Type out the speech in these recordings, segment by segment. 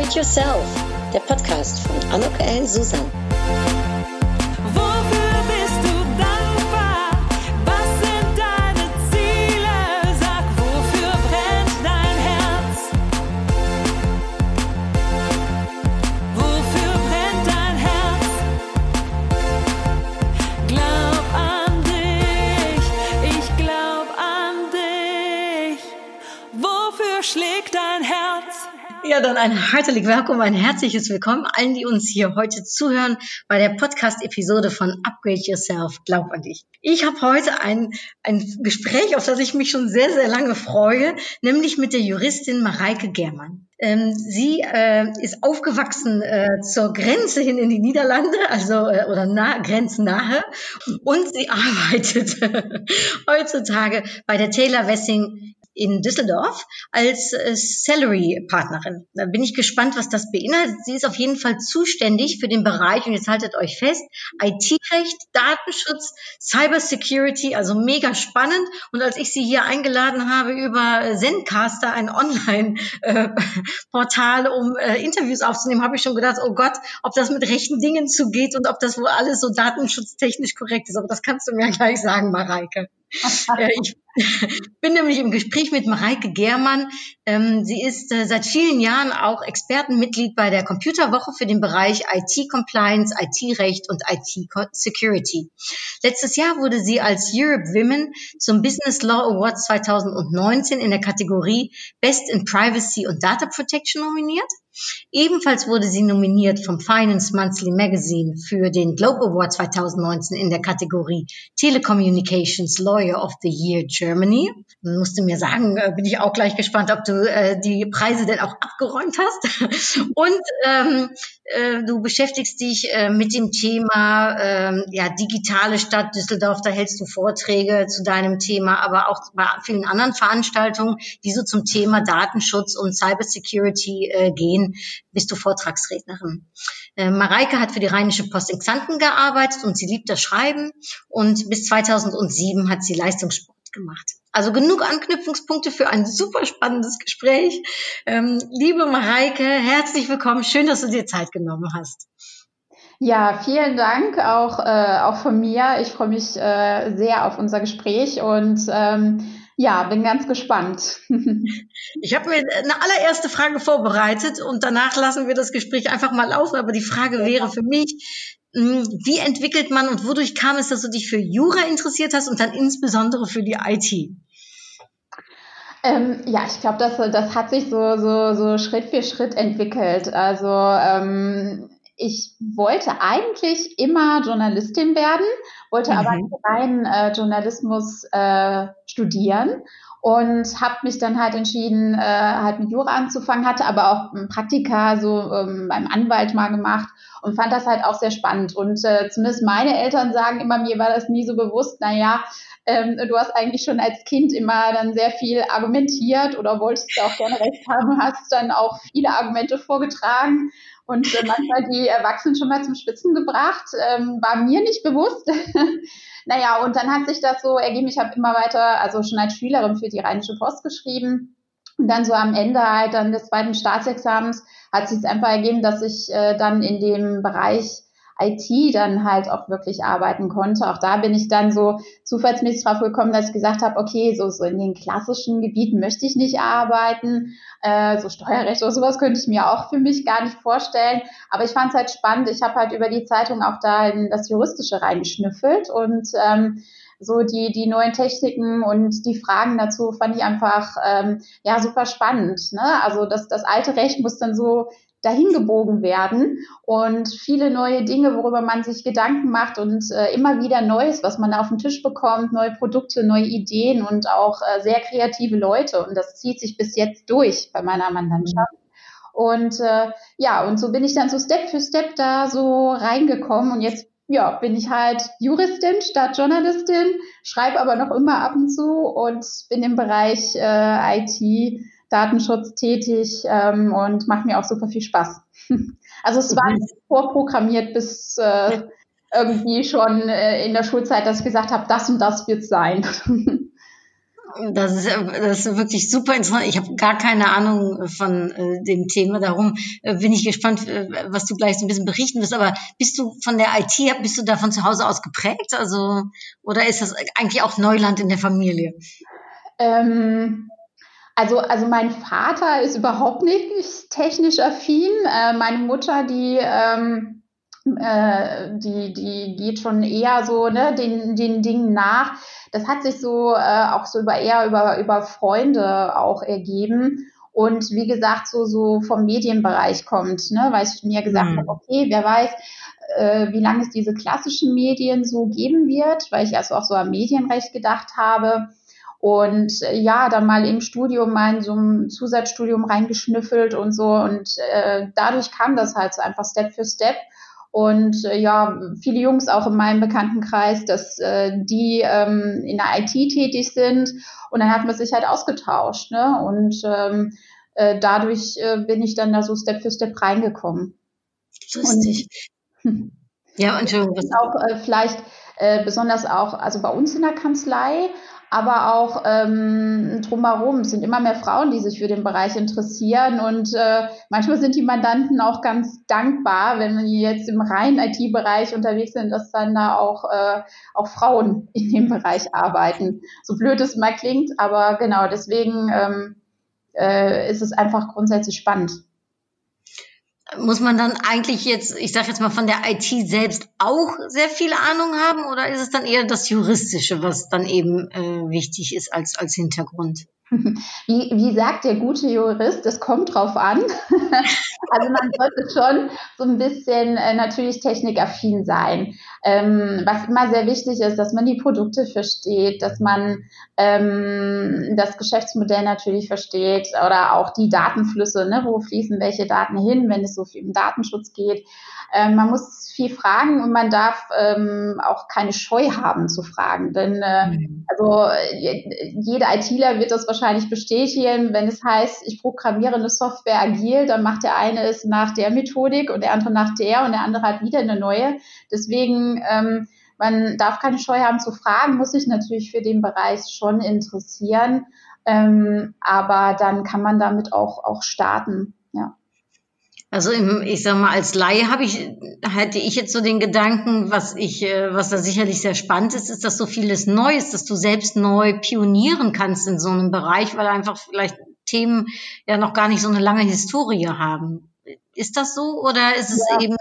Upgrade Yourself, der Podcast von Anok L. Susan. Dann ein herzlich Willkommen, ein herzliches Willkommen allen, die uns hier heute zuhören bei der Podcast-Episode von Upgrade Yourself, glaub an dich. Ich habe heute ein, ein Gespräch, auf das ich mich schon sehr, sehr lange freue, nämlich mit der Juristin Mareike Germann. Ähm, sie äh, ist aufgewachsen äh, zur Grenze hin in die Niederlande, also äh, oder nah, grenznahe, und sie arbeitet heutzutage bei der Taylor Wessing in Düsseldorf als äh, Salary-Partnerin. Da bin ich gespannt, was das beinhaltet. Sie ist auf jeden Fall zuständig für den Bereich, und jetzt haltet euch fest, IT-Recht, Datenschutz, Cybersecurity, also mega spannend. Und als ich sie hier eingeladen habe über Zencaster, ein Online-Portal, äh, um äh, Interviews aufzunehmen, habe ich schon gedacht, oh Gott, ob das mit rechten Dingen zugeht und ob das wohl alles so datenschutztechnisch korrekt ist. Aber das kannst du mir gleich sagen, Mareike. Ich bin nämlich im Gespräch mit Mareike Germann. Ähm, sie ist äh, seit vielen Jahren auch Expertenmitglied bei der Computerwoche für den Bereich IT-Compliance, IT-Recht und IT-Security. Letztes Jahr wurde sie als Europe Women zum Business Law Award 2019 in der Kategorie Best in Privacy und Data Protection nominiert. Ebenfalls wurde sie nominiert vom Finance Monthly Magazine für den Globe Award 2019 in der Kategorie Telecommunications Lawyer of the Year Germany. Musst du mir sagen, äh, bin ich auch gleich gespannt, ob du äh, die Preise denn auch abgeräumt hast. Und ähm, äh, du beschäftigst dich äh, mit dem Thema äh, ja, digitale Stadt Düsseldorf. Da hältst du Vorträge zu deinem Thema, aber auch bei vielen anderen Veranstaltungen, die so zum Thema Datenschutz und Cybersecurity äh, gehen, bist du Vortragsrednerin. Äh, Mareike hat für die Rheinische Post in Xanten gearbeitet und sie liebt das Schreiben und bis 2007 hat sie Leistungssport gemacht. Also genug Anknüpfungspunkte für ein super spannendes Gespräch. Ähm, liebe Mareike, herzlich willkommen. Schön, dass du dir Zeit genommen hast. Ja, vielen Dank auch, äh, auch von mir. Ich freue mich äh, sehr auf unser Gespräch und ähm, ja, bin ganz gespannt. ich habe mir eine allererste Frage vorbereitet und danach lassen wir das Gespräch einfach mal laufen. Aber die Frage wäre für mich, hm, wie entwickelt man und wodurch kam es, dass du dich für Jura interessiert hast und dann insbesondere für die IT? Ähm, ja, ich glaube, das, das hat sich so, so, so Schritt für Schritt entwickelt. Also ähm, ich wollte eigentlich immer Journalistin werden, wollte mhm. aber rein äh, Journalismus äh, studieren und habe mich dann halt entschieden, äh, halt mit Jura anzufangen, hatte aber auch ein Praktika so ähm, beim Anwalt mal gemacht und fand das halt auch sehr spannend. Und äh, zumindest meine Eltern sagen immer, mir war das nie so bewusst, naja, ähm, du hast eigentlich schon als Kind immer dann sehr viel argumentiert oder wolltest auch gerne recht haben, hast dann auch viele Argumente vorgetragen und äh, manchmal die Erwachsenen schon mal zum Spitzen gebracht. Ähm, war mir nicht bewusst. naja, und dann hat sich das so ergeben, ich habe immer weiter, also schon als Schülerin für die Rheinische Post geschrieben. Und dann so am Ende halt dann des zweiten Staatsexamens hat sich einfach ergeben, dass ich äh, dann in dem Bereich IT dann halt auch wirklich arbeiten konnte. Auch da bin ich dann so zufallsmäßig drauf gekommen, dass ich gesagt habe, okay, so, so in den klassischen Gebieten möchte ich nicht arbeiten. Äh, so Steuerrecht oder sowas könnte ich mir auch für mich gar nicht vorstellen. Aber ich fand es halt spannend. Ich habe halt über die Zeitung auch da in das Juristische reingeschnüffelt und ähm, so die, die neuen Techniken und die Fragen dazu fand ich einfach ähm, ja super spannend. Ne? Also das, das alte Recht muss dann so dahin gebogen werden und viele neue Dinge, worüber man sich Gedanken macht und äh, immer wieder Neues, was man auf den Tisch bekommt, neue Produkte, neue Ideen und auch äh, sehr kreative Leute. Und das zieht sich bis jetzt durch bei meiner Mandantschaft. Und äh, ja, und so bin ich dann so Step für Step da so reingekommen und jetzt ja, bin ich halt Juristin statt Journalistin, schreibe aber noch immer ab und zu und bin im Bereich äh, IT Datenschutz tätig ähm, und macht mir auch super viel Spaß. Also es war mhm. vorprogrammiert bis äh, irgendwie schon äh, in der Schulzeit, dass ich gesagt habe, das und das wird sein. Das ist, das ist wirklich super interessant. Ich habe gar keine Ahnung von äh, dem Thema. Darum äh, bin ich gespannt, äh, was du gleich so ein bisschen berichten wirst. Aber bist du von der IT, bist du da von zu Hause aus geprägt? Also, oder ist das eigentlich auch Neuland in der Familie? Ähm, also, also mein Vater ist überhaupt nicht technisch affin. Äh, meine Mutter, die, ähm, äh, die, die geht schon eher so ne, den, den Dingen nach. Das hat sich so äh, auch so über eher über, über Freunde auch ergeben. Und wie gesagt, so, so vom Medienbereich kommt, ne, weil ich mir gesagt mhm. habe, okay, wer weiß, äh, wie lange es diese klassischen Medien so geben wird, weil ich erst auch so am Medienrecht gedacht habe. Und äh, ja, dann mal im Studium mal in so ein Zusatzstudium reingeschnüffelt und so. Und äh, dadurch kam das halt so einfach Step für Step. Und äh, ja, viele Jungs auch in meinem Bekanntenkreis, dass äh, die ähm, in der IT tätig sind. Und dann hat man sich halt ausgetauscht. Ne? Und ähm, äh, dadurch äh, bin ich dann da so Step für Step reingekommen. Lustig. Und, ja, Entschuldigung. Auch äh, vielleicht äh, besonders auch, also bei uns in der Kanzlei aber auch ähm, drumherum sind immer mehr Frauen, die sich für den Bereich interessieren und äh, manchmal sind die Mandanten auch ganz dankbar, wenn die jetzt im reinen IT-Bereich unterwegs sind, dass dann da auch, äh, auch Frauen in dem Bereich arbeiten. So blöd es mal klingt, aber genau deswegen ähm, äh, ist es einfach grundsätzlich spannend muss man dann eigentlich jetzt, ich sage jetzt mal von der IT selbst auch sehr viel Ahnung haben oder ist es dann eher das Juristische, was dann eben äh, wichtig ist als, als Hintergrund? Wie, wie sagt der gute Jurist, das kommt drauf an. also man sollte schon so ein bisschen äh, natürlich technikaffin sein. Ähm, was immer sehr wichtig ist, dass man die Produkte versteht, dass man ähm, das Geschäftsmodell natürlich versteht oder auch die Datenflüsse, ne, wo fließen welche Daten hin, wenn es so viel um Datenschutz geht. Ähm, man muss viel fragen und man darf ähm, auch keine Scheu haben zu fragen. Denn äh, mhm. also jeder ITler wird das wahrscheinlich bestätigen, wenn es heißt, ich programmiere eine Software agil, dann macht der eine es nach der Methodik und der andere nach der und der andere hat wieder eine neue. Deswegen ähm, man darf keine Scheu haben zu fragen, muss sich natürlich für den Bereich schon interessieren. Ähm, aber dann kann man damit auch, auch starten. Ja. Also im, ich sag mal, als Laie habe ich, hätte ich jetzt so den Gedanken, was ich, äh, was da sicherlich sehr spannend ist, ist, dass so vieles neu ist, dass du selbst neu pionieren kannst in so einem Bereich, weil einfach vielleicht Themen ja noch gar nicht so eine lange Historie haben. Ist das so oder ist es ja. eben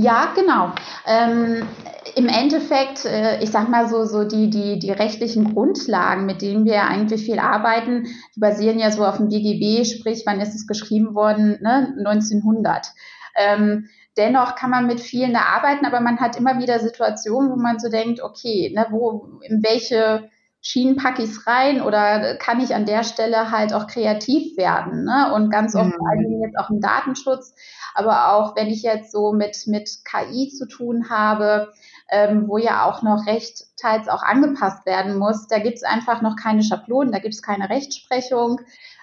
ja, genau. Ähm, Im Endeffekt, äh, ich sag mal so, so die, die, die rechtlichen Grundlagen, mit denen wir eigentlich viel arbeiten, die basieren ja so auf dem BGB, sprich, wann ist es geschrieben worden? Ne? 1900. Ähm, dennoch kann man mit vielen da arbeiten, aber man hat immer wieder Situationen, wo man so denkt, okay, ne, wo, in welche Schienen packe ich es rein oder kann ich an der Stelle halt auch kreativ werden? Ne? Und ganz oft, mhm. allem jetzt auch im Datenschutz, aber auch wenn ich jetzt so mit, mit KI zu tun habe, ähm, wo ja auch noch recht teils auch angepasst werden muss, da gibt es einfach noch keine Schablonen, da gibt es keine Rechtsprechung.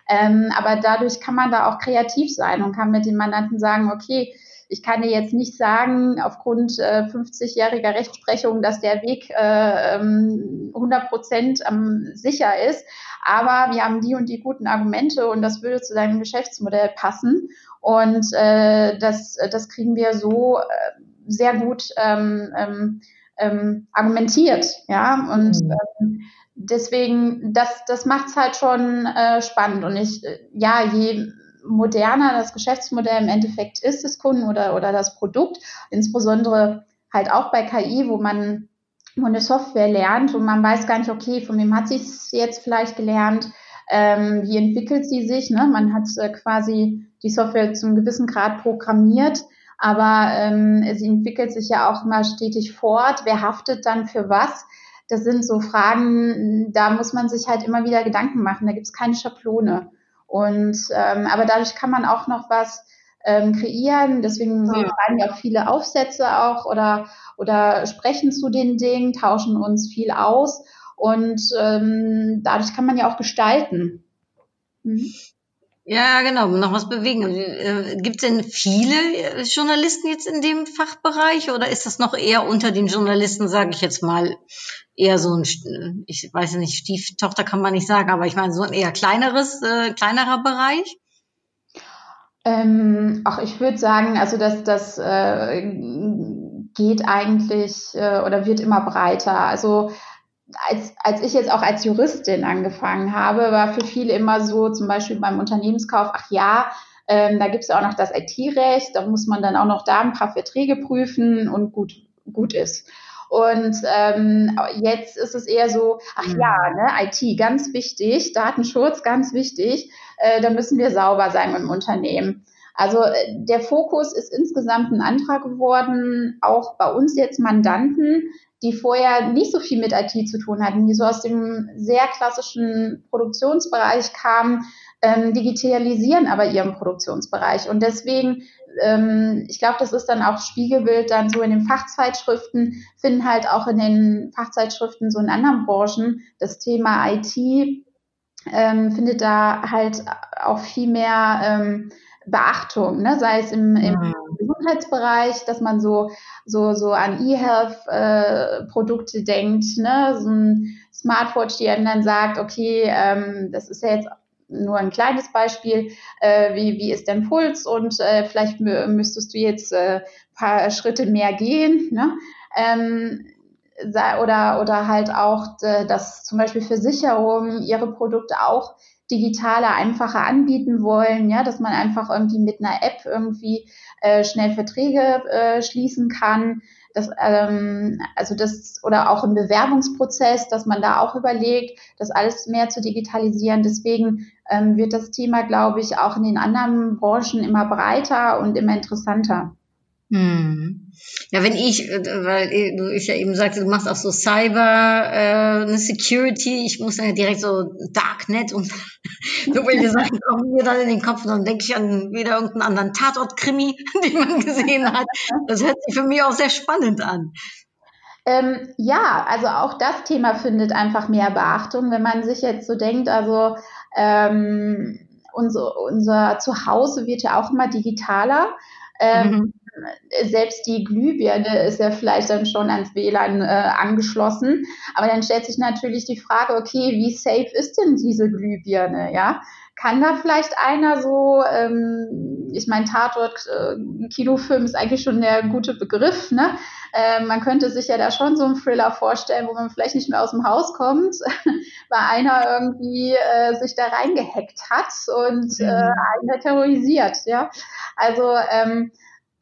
Ähm, aber dadurch kann man da auch kreativ sein und kann mit den Mandanten sagen, okay, ich kann dir jetzt nicht sagen, aufgrund äh, 50-jähriger Rechtsprechung, dass der Weg äh, 100 ähm, Prozent ähm, sicher ist. Aber wir haben die und die guten Argumente und das würde zu deinem Geschäftsmodell passen. Und äh, das, das kriegen wir so äh, sehr gut ähm, ähm, ähm, argumentiert. Ja, und mhm. ähm, deswegen, das, das macht es halt schon äh, spannend. Und ich, äh, ja, je moderner das Geschäftsmodell im Endeffekt ist des Kunden oder, oder das Produkt, insbesondere halt auch bei KI, wo man wo eine Software lernt und man weiß gar nicht, okay, von wem hat sie es jetzt vielleicht gelernt, ähm, wie entwickelt sie sich. Ne? Man hat äh, quasi die Software zum gewissen Grad programmiert, aber ähm, sie entwickelt sich ja auch immer stetig fort. Wer haftet dann für was? Das sind so Fragen, da muss man sich halt immer wieder Gedanken machen. Da gibt es keine Schablone. Und ähm, aber dadurch kann man auch noch was ähm, kreieren. Deswegen ja. schreiben ja auch viele Aufsätze auch oder oder sprechen zu den Dingen, tauschen uns viel aus und ähm, dadurch kann man ja auch gestalten. Mhm. Ja, genau, noch was bewegen. Äh, Gibt es denn viele äh, Journalisten jetzt in dem Fachbereich oder ist das noch eher unter den Journalisten, sage ich jetzt mal, eher so ein, ich weiß nicht, Stieftochter kann man nicht sagen, aber ich meine so ein eher kleineres, äh, kleinerer Bereich? Ähm, auch ich würde sagen, also dass das äh, geht eigentlich äh, oder wird immer breiter. Also als, als ich jetzt auch als Juristin angefangen habe, war für viele immer so, zum Beispiel beim Unternehmenskauf, ach ja, ähm, da gibt es auch noch das IT-Recht, da muss man dann auch noch da ein paar Verträge prüfen und gut, gut ist. Und ähm, jetzt ist es eher so, ach ja, mhm. ne, IT ganz wichtig, Datenschutz ganz wichtig, äh, da müssen wir sauber sein im Unternehmen. Also äh, der Fokus ist insgesamt ein anderer geworden, auch bei uns jetzt Mandanten, die vorher nicht so viel mit IT zu tun hatten, die so aus dem sehr klassischen Produktionsbereich kamen, ähm, digitalisieren aber ihren Produktionsbereich. Und deswegen, ähm, ich glaube, das ist dann auch Spiegelbild dann so in den Fachzeitschriften, finden halt auch in den Fachzeitschriften so in anderen Branchen das Thema IT ähm, findet da halt auch viel mehr ähm, Beachtung, ne? sei es im, im mhm. Gesundheitsbereich, dass man so, so, so an E-Health-Produkte äh, denkt, ne? so ein Smartwatch, die einem dann sagt, okay, ähm, das ist ja jetzt nur ein kleines Beispiel, äh, wie, wie ist dein Puls und äh, vielleicht müsstest du jetzt äh, paar Schritte mehr gehen. Ne? Ähm, oder, oder halt auch, äh, dass zum Beispiel Versicherungen ihre Produkte auch digitaler, einfacher anbieten wollen, ja, dass man einfach irgendwie mit einer App irgendwie äh, schnell Verträge äh, schließen kann. Das, ähm, also das, oder auch im Bewerbungsprozess, dass man da auch überlegt, das alles mehr zu digitalisieren. Deswegen ähm, wird das Thema, glaube ich, auch in den anderen Branchen immer breiter und immer interessanter. Hm. Ja, wenn ich, äh, weil du ich ja eben sagte, du machst auch so Cyber äh, ne, Security, ich muss dann direkt so Darknet und so welche Sachen kommen mir dann in den Kopf und dann denke ich an wieder irgendeinen anderen Tatort-Krimi, den man gesehen hat. Das hört sich für mich auch sehr spannend an. Ähm, ja, also auch das Thema findet einfach mehr Beachtung, wenn man sich jetzt so denkt, also ähm, unser, unser Zuhause wird ja auch immer digitaler. Ähm, mhm selbst die Glühbirne ist ja vielleicht dann schon ans WLAN äh, angeschlossen. Aber dann stellt sich natürlich die Frage, okay, wie safe ist denn diese Glühbirne? Ja, kann da vielleicht einer so, ähm, ich meine, Tatort, äh, Kinofilm ist eigentlich schon der gute Begriff, ne? Äh, man könnte sich ja da schon so einen Thriller vorstellen, wo man vielleicht nicht mehr aus dem Haus kommt, weil einer irgendwie äh, sich da reingehackt hat und äh, mhm. einen terrorisiert, ja. Also ähm,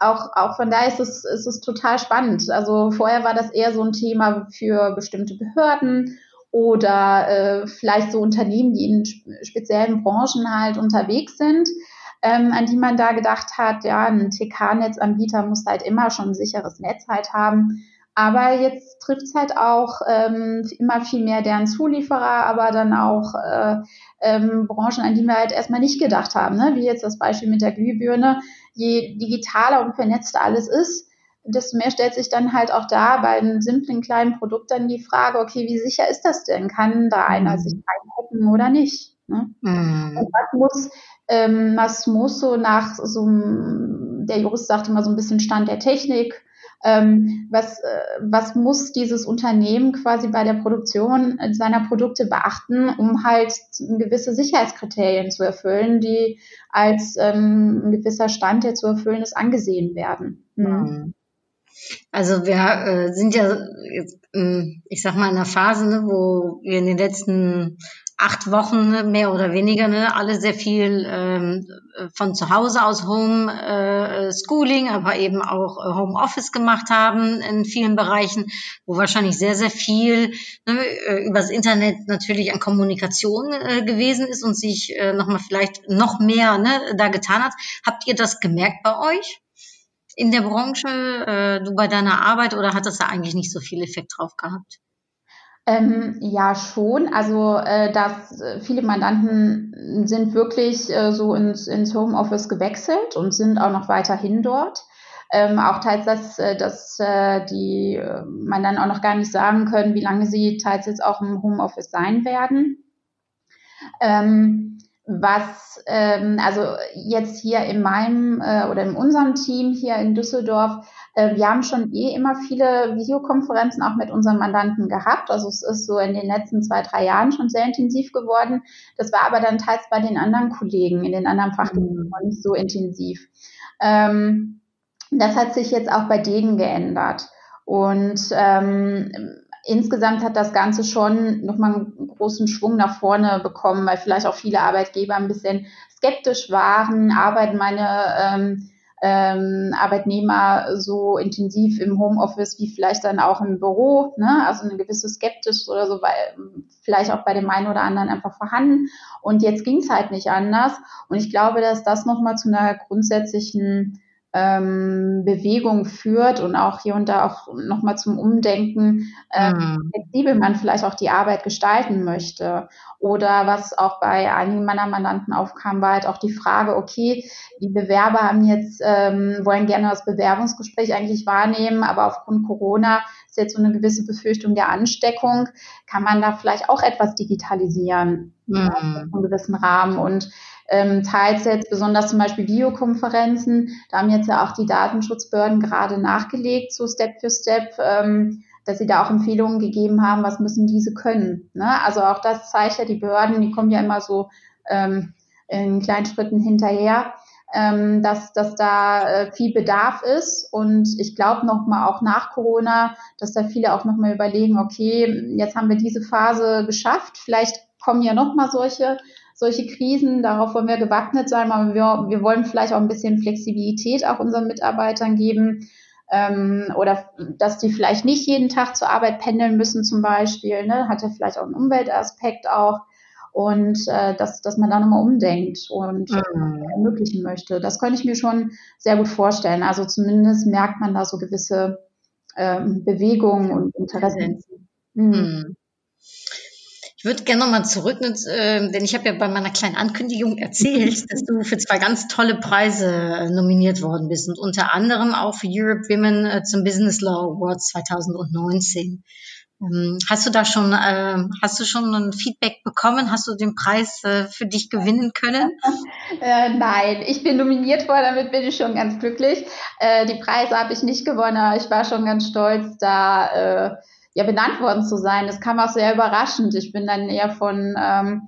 auch, auch von daher ist es, ist es total spannend. Also vorher war das eher so ein Thema für bestimmte Behörden oder äh, vielleicht so Unternehmen, die in speziellen Branchen halt unterwegs sind, ähm, an die man da gedacht hat, ja, ein TK-Netzanbieter muss halt immer schon ein sicheres Netz halt haben. Aber jetzt trifft es halt auch ähm, immer viel mehr deren Zulieferer, aber dann auch äh, ähm, Branchen, an die wir halt erstmal nicht gedacht haben, ne? wie jetzt das Beispiel mit der Glühbirne je digitaler und vernetzter alles ist, desto mehr stellt sich dann halt auch da bei einem simplen kleinen Produkt dann die Frage, okay, wie sicher ist das denn? Kann da einer mhm. sich einhacken oder nicht? Ne? Mhm. Und was muss, ähm, was muss so nach so einem, der Jurist sagte mal so ein bisschen Stand der Technik, ähm, was, äh, was muss dieses Unternehmen quasi bei der Produktion seiner Produkte beachten, um halt gewisse Sicherheitskriterien zu erfüllen, die als ähm, ein gewisser Stand, der zu erfüllen ist, angesehen werden. Mhm. Also wir äh, sind ja, äh, ich sag mal, in einer Phase, ne, wo wir in den letzten acht Wochen ne, mehr oder weniger ne, alle sehr viel ähm, von zu Hause aus Home äh, Schooling, aber eben auch äh, Home Office gemacht haben in vielen Bereichen, wo wahrscheinlich sehr sehr viel ne, äh, übers Internet natürlich an Kommunikation äh, gewesen ist und sich äh, noch mal vielleicht noch mehr ne, da getan hat. Habt ihr das gemerkt bei euch? in der Branche, äh, du bei deiner Arbeit oder hat das da eigentlich nicht so viel Effekt drauf gehabt? Ähm, ja, schon. Also, äh, dass äh, viele Mandanten sind wirklich äh, so ins, ins Homeoffice gewechselt und sind auch noch weiterhin dort. Ähm, auch teils, dass, äh, dass äh, die äh, man dann auch noch gar nicht sagen können, wie lange sie teils jetzt auch im Homeoffice sein werden. Ähm, was, ähm, also jetzt hier in meinem äh, oder in unserem Team hier in Düsseldorf, wir haben schon eh immer viele Videokonferenzen auch mit unseren Mandanten gehabt. Also es ist so in den letzten zwei, drei Jahren schon sehr intensiv geworden. Das war aber dann teils bei den anderen Kollegen in den anderen Fachgebieten mhm. nicht so intensiv. Ähm, das hat sich jetzt auch bei denen geändert. Und ähm, insgesamt hat das Ganze schon nochmal einen großen Schwung nach vorne bekommen, weil vielleicht auch viele Arbeitgeber ein bisschen skeptisch waren, arbeiten meine ähm, ähm, Arbeitnehmer so intensiv im Homeoffice wie vielleicht dann auch im Büro, ne? also eine gewisse Skeptisch oder so, weil vielleicht auch bei dem einen oder anderen einfach vorhanden. Und jetzt ging es halt nicht anders. Und ich glaube, dass das nochmal zu einer grundsätzlichen ähm, Bewegung führt und auch hier und da auch nochmal zum Umdenken, äh, mhm. flexibel man vielleicht auch die Arbeit gestalten möchte. Oder was auch bei einigen meiner Mandanten aufkam, war halt auch die Frage, okay, die Bewerber haben jetzt, ähm, wollen gerne das Bewerbungsgespräch eigentlich wahrnehmen, aber aufgrund Corona ist jetzt so eine gewisse Befürchtung der Ansteckung. Kann man da vielleicht auch etwas digitalisieren mhm. in einem gewissen Rahmen und ähm, teils jetzt besonders zum Beispiel Videokonferenzen. Da haben jetzt ja auch die Datenschutzbehörden gerade nachgelegt, so Step für Step, ähm, dass sie da auch Empfehlungen gegeben haben, was müssen diese können. Ne? Also auch das zeigt ja die Behörden, die kommen ja immer so ähm, in kleinen Schritten hinterher. Ähm, dass, dass da äh, viel Bedarf ist. Und ich glaube nochmal auch nach Corona, dass da viele auch nochmal überlegen, okay, jetzt haben wir diese Phase geschafft, vielleicht kommen ja nochmal solche solche Krisen. Darauf wollen wir gewappnet sein, aber wir, wir wollen vielleicht auch ein bisschen Flexibilität auch unseren Mitarbeitern geben. Ähm, oder dass die vielleicht nicht jeden Tag zur Arbeit pendeln müssen zum Beispiel. Ne? Hat ja vielleicht auch einen Umweltaspekt auch. Und äh, dass, dass man da nochmal umdenkt und mhm. ermöglichen möchte. Das könnte ich mir schon sehr gut vorstellen. Also zumindest merkt man da so gewisse ähm, Bewegungen und Interessen. Mhm. mhm. Ich würde gerne nochmal zurück, äh, denn ich habe ja bei meiner kleinen Ankündigung erzählt, dass du für zwei ganz tolle Preise äh, nominiert worden bist und unter anderem auch für Europe Women äh, zum Business Law Awards 2019. Ähm, hast du da schon, äh, hast du schon ein Feedback bekommen? Hast du den Preis äh, für dich gewinnen können? äh, nein, ich bin nominiert worden, damit bin ich schon ganz glücklich. Die Preise habe ich nicht gewonnen, aber ich war schon ganz stolz, da ja benannt worden zu sein. Das kam auch sehr überraschend. Ich bin dann eher von ähm,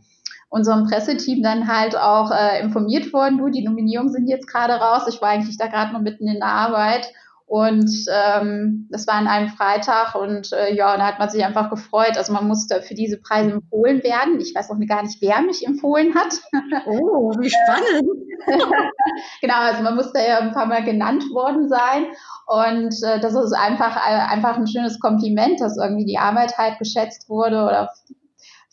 unserem Presseteam dann halt auch äh, informiert worden, du, die Nominierungen sind jetzt gerade raus. Ich war eigentlich da gerade noch mitten in der Arbeit und ähm, das war an einem Freitag und äh, ja, da hat man sich einfach gefreut. Also man musste für diese Preise empfohlen werden. Ich weiß auch gar nicht, wer mich empfohlen hat. Oh, wie spannend. genau, also man musste ja ein paar Mal genannt worden sein. Und äh, das ist einfach, äh, einfach ein schönes Kompliment, dass irgendwie die Arbeit halt geschätzt wurde oder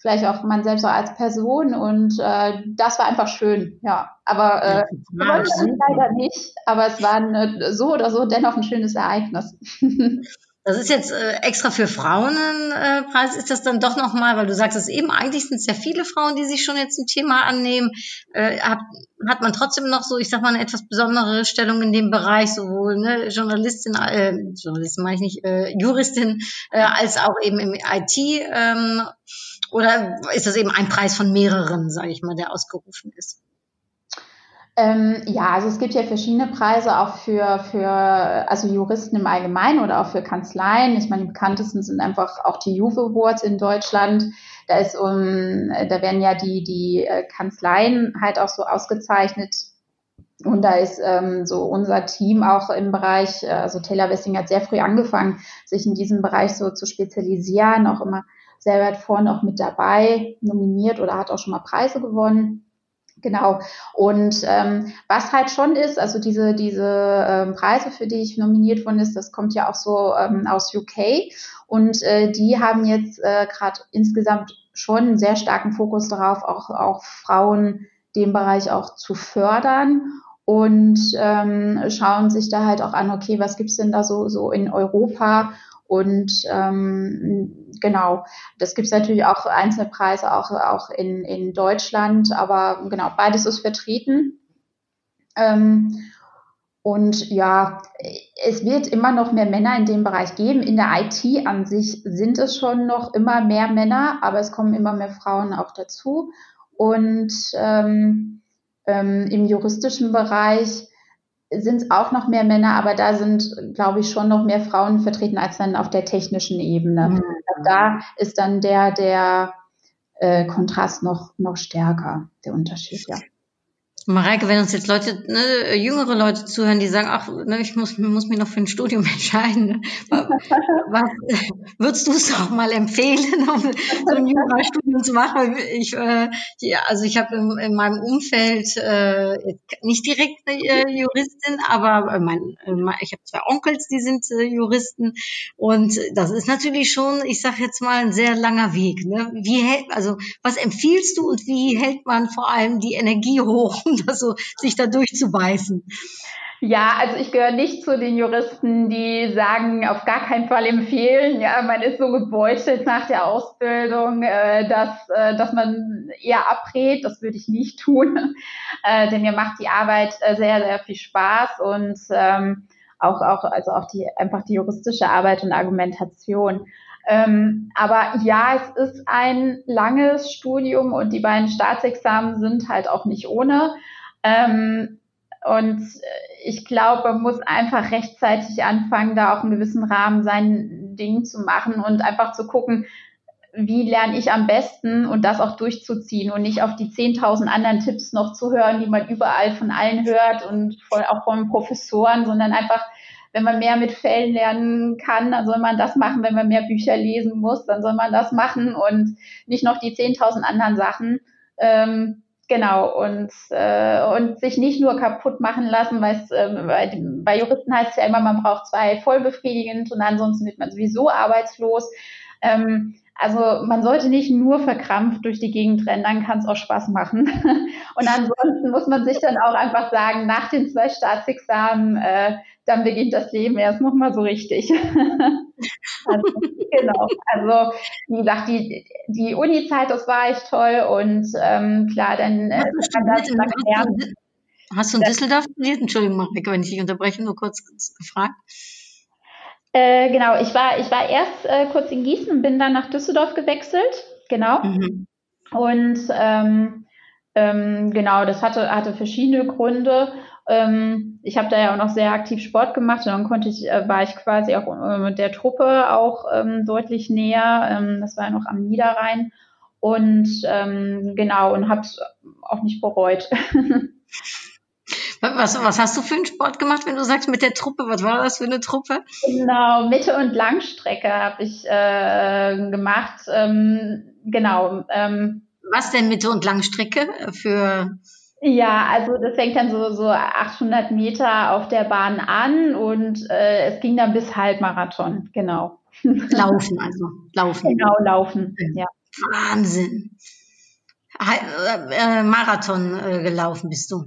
vielleicht auch man selbst auch als Person und äh, das war einfach schön, ja. Aber äh, ja, leider nicht, aber es war eine, so oder so dennoch ein schönes Ereignis. Das ist jetzt äh, extra für Frauen ein äh, Preis. Ist das dann doch nochmal, weil du sagst es eben, eigentlich sind es ja viele Frauen, die sich schon jetzt ein Thema annehmen. Äh, hat, hat man trotzdem noch so, ich sag mal, eine etwas besondere Stellung in dem Bereich, sowohl ne, Journalistin, äh, Journalistin meine ich nicht, äh, Juristin, äh, als auch eben im IT? Ähm, oder ist das eben ein Preis von mehreren, sage ich mal, der ausgerufen ist? Ähm, ja, also es gibt ja verschiedene Preise auch für, für also Juristen im Allgemeinen oder auch für Kanzleien. Ich meine, die bekanntesten sind einfach auch die Juve Awards in Deutschland. Da ist um, da werden ja die, die äh, Kanzleien halt auch so ausgezeichnet. Und da ist ähm, so unser Team auch im Bereich, äh, also Taylor Wessing hat sehr früh angefangen, sich in diesem Bereich so zu spezialisieren, auch immer sehr weit vorne auch mit dabei, nominiert oder hat auch schon mal Preise gewonnen. Genau. Und ähm, was halt schon ist, also diese, diese ähm, Preise, für die ich nominiert worden ist, das kommt ja auch so ähm, aus UK. Und äh, die haben jetzt äh, gerade insgesamt schon einen sehr starken Fokus darauf, auch, auch Frauen dem Bereich auch zu fördern und ähm, schauen sich da halt auch an, okay, was gibt's denn da so, so in Europa und ähm, genau, das gibt es natürlich auch Einzelpreise auch, auch in, in Deutschland, aber genau, beides ist vertreten. Ähm, und ja, es wird immer noch mehr Männer in dem Bereich geben. In der IT an sich sind es schon noch immer mehr Männer, aber es kommen immer mehr Frauen auch dazu. Und ähm, ähm, im juristischen Bereich sind es auch noch mehr Männer, aber da sind, glaube ich, schon noch mehr Frauen vertreten als dann auf der technischen Ebene. Mhm. Da ist dann der, der äh, Kontrast noch, noch stärker, der Unterschied, ja. Mareike, wenn uns jetzt Leute, ne, jüngere Leute zuhören, die sagen, ach, ne, ich muss, muss mich noch für ein Studium entscheiden. Ne? Was, würdest du es auch mal empfehlen, um so ein Jurastudium zu machen? Ich, äh, ja, also ich habe in, in, meinem Umfeld äh, nicht direkt eine äh, Juristin, aber mein, äh, ich habe zwei Onkels, die sind äh, Juristen und das ist natürlich schon, ich sage jetzt mal, ein sehr langer Weg. Ne? Wie hält, also was empfiehlst du und wie hält man vor allem die Energie hoch? um da so, sich da durchzubeißen? Ja, also ich gehöre nicht zu den Juristen, die sagen, auf gar keinen Fall empfehlen. Ja, man ist so gebeutelt nach der Ausbildung, äh, dass, äh, dass man eher abrät. Das würde ich nicht tun, äh, denn mir macht die Arbeit äh, sehr, sehr viel Spaß und ähm, auch, auch, also auch die, einfach die juristische Arbeit und Argumentation. Ähm, aber ja, es ist ein langes Studium und die beiden Staatsexamen sind halt auch nicht ohne. Ähm, und ich glaube, man muss einfach rechtzeitig anfangen, da auch einen gewissen Rahmen sein Ding zu machen und einfach zu gucken, wie lerne ich am besten und das auch durchzuziehen und nicht auf die 10.000 anderen Tipps noch zu hören, die man überall von allen hört und auch von Professoren, sondern einfach wenn man mehr mit Fällen lernen kann, dann soll man das machen. Wenn man mehr Bücher lesen muss, dann soll man das machen und nicht noch die 10.000 anderen Sachen. Ähm, genau, und, äh, und sich nicht nur kaputt machen lassen, weil äh, bei, bei Juristen heißt es ja immer, man braucht zwei vollbefriedigend und ansonsten wird man sowieso arbeitslos. Ähm, also man sollte nicht nur verkrampft durch die Gegend rennen, dann kann es auch Spaß machen. Und ansonsten muss man sich dann auch einfach sagen, nach den zwei Staatsexamen, äh, dann beginnt das Leben erst nochmal so richtig. also, genau. Also wie gesagt, die, die Uni-Zeit, das war echt toll und ähm, klar, dann äh, kann das lernen. Hast du in Düsseldorf studiert? Entschuldigung, Marike, wenn ich dich unterbreche, nur kurz, kurz gefragt. Äh, genau, ich war, ich war erst äh, kurz in Gießen und bin dann nach Düsseldorf gewechselt. Genau. Mhm. Und ähm, ähm, genau, das hatte, hatte verschiedene Gründe. Ähm, ich habe da ja auch noch sehr aktiv Sport gemacht und dann konnte ich, äh, war ich quasi auch äh, mit der Truppe auch ähm, deutlich näher. Ähm, das war ja noch am Niederrhein. Und ähm, genau, und habe es auch nicht bereut. Was, was hast du für einen Sport gemacht, wenn du sagst mit der Truppe? Was war das für eine Truppe? Genau, Mitte- und Langstrecke habe ich äh, gemacht. Ähm, genau. Ähm, was denn Mitte- und Langstrecke für? Ja, also das fängt dann so, so 800 Meter auf der Bahn an und äh, es ging dann bis Halbmarathon, genau. Laufen also, laufen. Genau, laufen, ja. Wahnsinn. Äh, äh, Marathon äh, gelaufen bist du.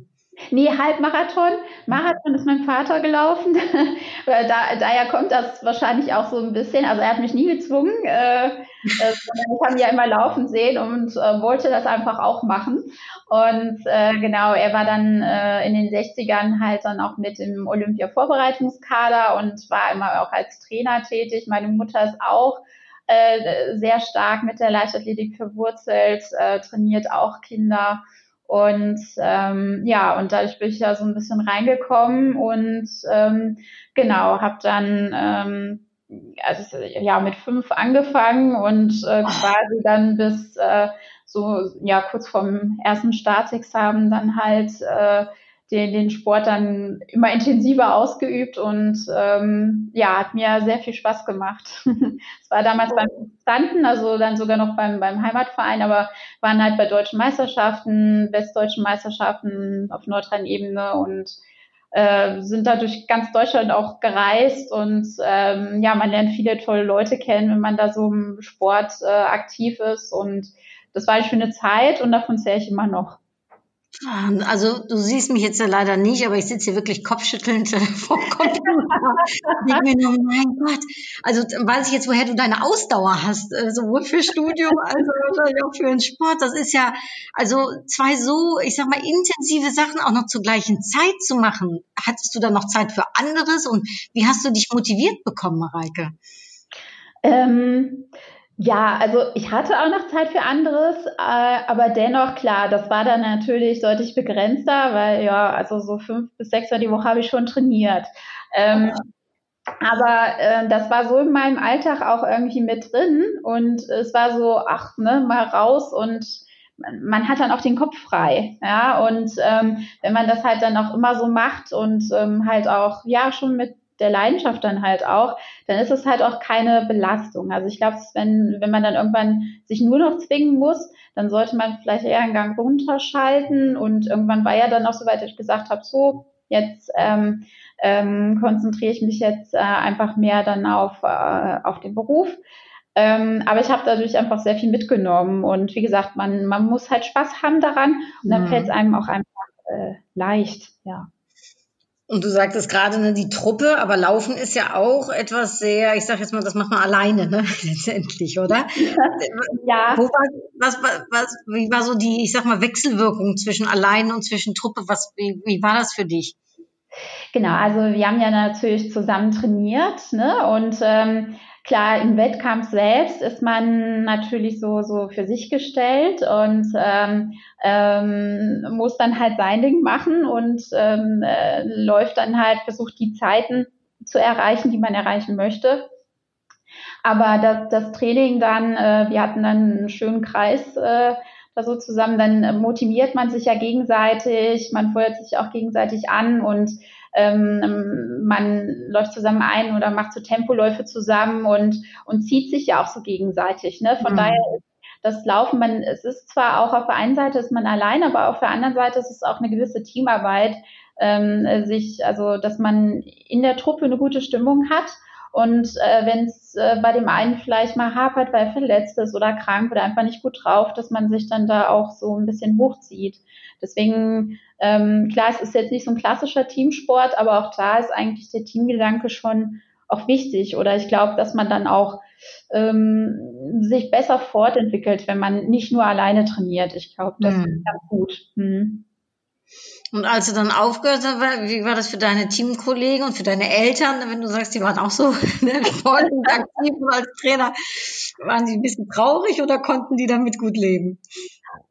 Nee, Halbmarathon. Marathon ist mein Vater gelaufen. da, daher kommt das wahrscheinlich auch so ein bisschen. Also er hat mich nie gezwungen. Äh, äh, ich habe ihn ja immer laufen sehen und äh, wollte das einfach auch machen. Und äh, genau, er war dann äh, in den 60ern halt dann auch mit im Olympia-Vorbereitungskader und war immer auch als Trainer tätig. Meine Mutter ist auch äh, sehr stark mit der Leichtathletik verwurzelt, äh, trainiert auch Kinder. Und ähm, ja, und dadurch bin ich da so ein bisschen reingekommen und ähm, genau, habe dann ähm, also ja mit fünf angefangen und äh, quasi dann bis äh, so ja kurz vorm ersten Staatsexamen dann halt äh, den, den Sport dann immer intensiver ausgeübt und ähm, ja, hat mir sehr viel Spaß gemacht. Es war damals beim Standen, also dann sogar noch beim, beim Heimatverein, aber waren halt bei deutschen Meisterschaften, westdeutschen Meisterschaften auf Nordrhein-Ebene und äh, sind da durch ganz Deutschland auch gereist und ähm, ja, man lernt viele tolle Leute kennen, wenn man da so im Sport äh, aktiv ist und das war eine schöne Zeit und davon zähle ich immer noch. Also du siehst mich jetzt ja leider nicht, aber ich sitze hier wirklich kopfschüttelnd vor dem Computer. ich mir nur, mein Gott, also weiß ich jetzt, woher du deine Ausdauer hast, äh, sowohl für Studium als auch für den Sport. Das ist ja, also zwei so, ich sag mal, intensive Sachen auch noch zur gleichen Zeit zu machen. Hattest du da noch Zeit für anderes und wie hast du dich motiviert bekommen, Mareike? Ähm Ja, also ich hatte auch noch Zeit für anderes, äh, aber dennoch klar, das war dann natürlich deutlich begrenzter, weil ja, also so fünf bis sechs Mal die Woche habe ich schon trainiert. Ähm, aber äh, das war so in meinem Alltag auch irgendwie mit drin und es war so, ach, ne, mal raus und man hat dann auch den Kopf frei, ja, und ähm, wenn man das halt dann auch immer so macht und ähm, halt auch, ja, schon mit der Leidenschaft dann halt auch, dann ist es halt auch keine Belastung. Also ich glaube, wenn, wenn man dann irgendwann sich nur noch zwingen muss, dann sollte man vielleicht eher einen Gang runterschalten und irgendwann war ja dann auch so weit, dass ich gesagt habe, so, jetzt ähm, ähm, konzentriere ich mich jetzt äh, einfach mehr dann auf, äh, auf den Beruf. Ähm, aber ich habe dadurch einfach sehr viel mitgenommen und wie gesagt, man, man muss halt Spaß haben daran und dann mhm. fällt es einem auch einfach äh, leicht, ja. Und du sagtest gerade ne, die Truppe, aber Laufen ist ja auch etwas sehr, ich sag jetzt mal, das macht man alleine, ne? letztendlich, oder? ja. Wo war, was, was, wie war so die, ich sag mal, Wechselwirkung zwischen allein und zwischen Truppe? Was, wie, wie war das für dich? Genau, also wir haben ja natürlich zusammen trainiert, ne? Und ähm, Klar, im Wettkampf selbst ist man natürlich so, so für sich gestellt und ähm, ähm, muss dann halt sein Ding machen und ähm, äh, läuft dann halt, versucht die Zeiten zu erreichen, die man erreichen möchte. Aber das, das Training dann, äh, wir hatten dann einen schönen Kreis äh, da so zusammen, dann motiviert man sich ja gegenseitig, man feuert sich auch gegenseitig an und ähm, man läuft zusammen ein oder macht so Tempoläufe zusammen und, und zieht sich ja auch so gegenseitig. Ne? Von mhm. daher ist das Laufen, man, es ist zwar auch auf der einen Seite ist man allein, aber auf der anderen Seite ist es auch eine gewisse Teamarbeit, ähm, sich, also dass man in der Truppe eine gute Stimmung hat. Und äh, wenn es äh, bei dem einen vielleicht mal hapert, weil er verletzt ist oder krank oder einfach nicht gut drauf, dass man sich dann da auch so ein bisschen hochzieht. Deswegen, ähm, klar, es ist jetzt nicht so ein klassischer Teamsport, aber auch da ist eigentlich der Teamgedanke schon auch wichtig. Oder ich glaube, dass man dann auch ähm, sich besser fortentwickelt, wenn man nicht nur alleine trainiert. Ich glaube, das mhm. ist ganz gut. Mhm. Und als du dann aufgehört hast, wie war das für deine Teamkollegen und für deine Eltern, wenn du sagst, die waren auch so ne, voll aktiv als Trainer, waren die ein bisschen traurig oder konnten die damit gut leben?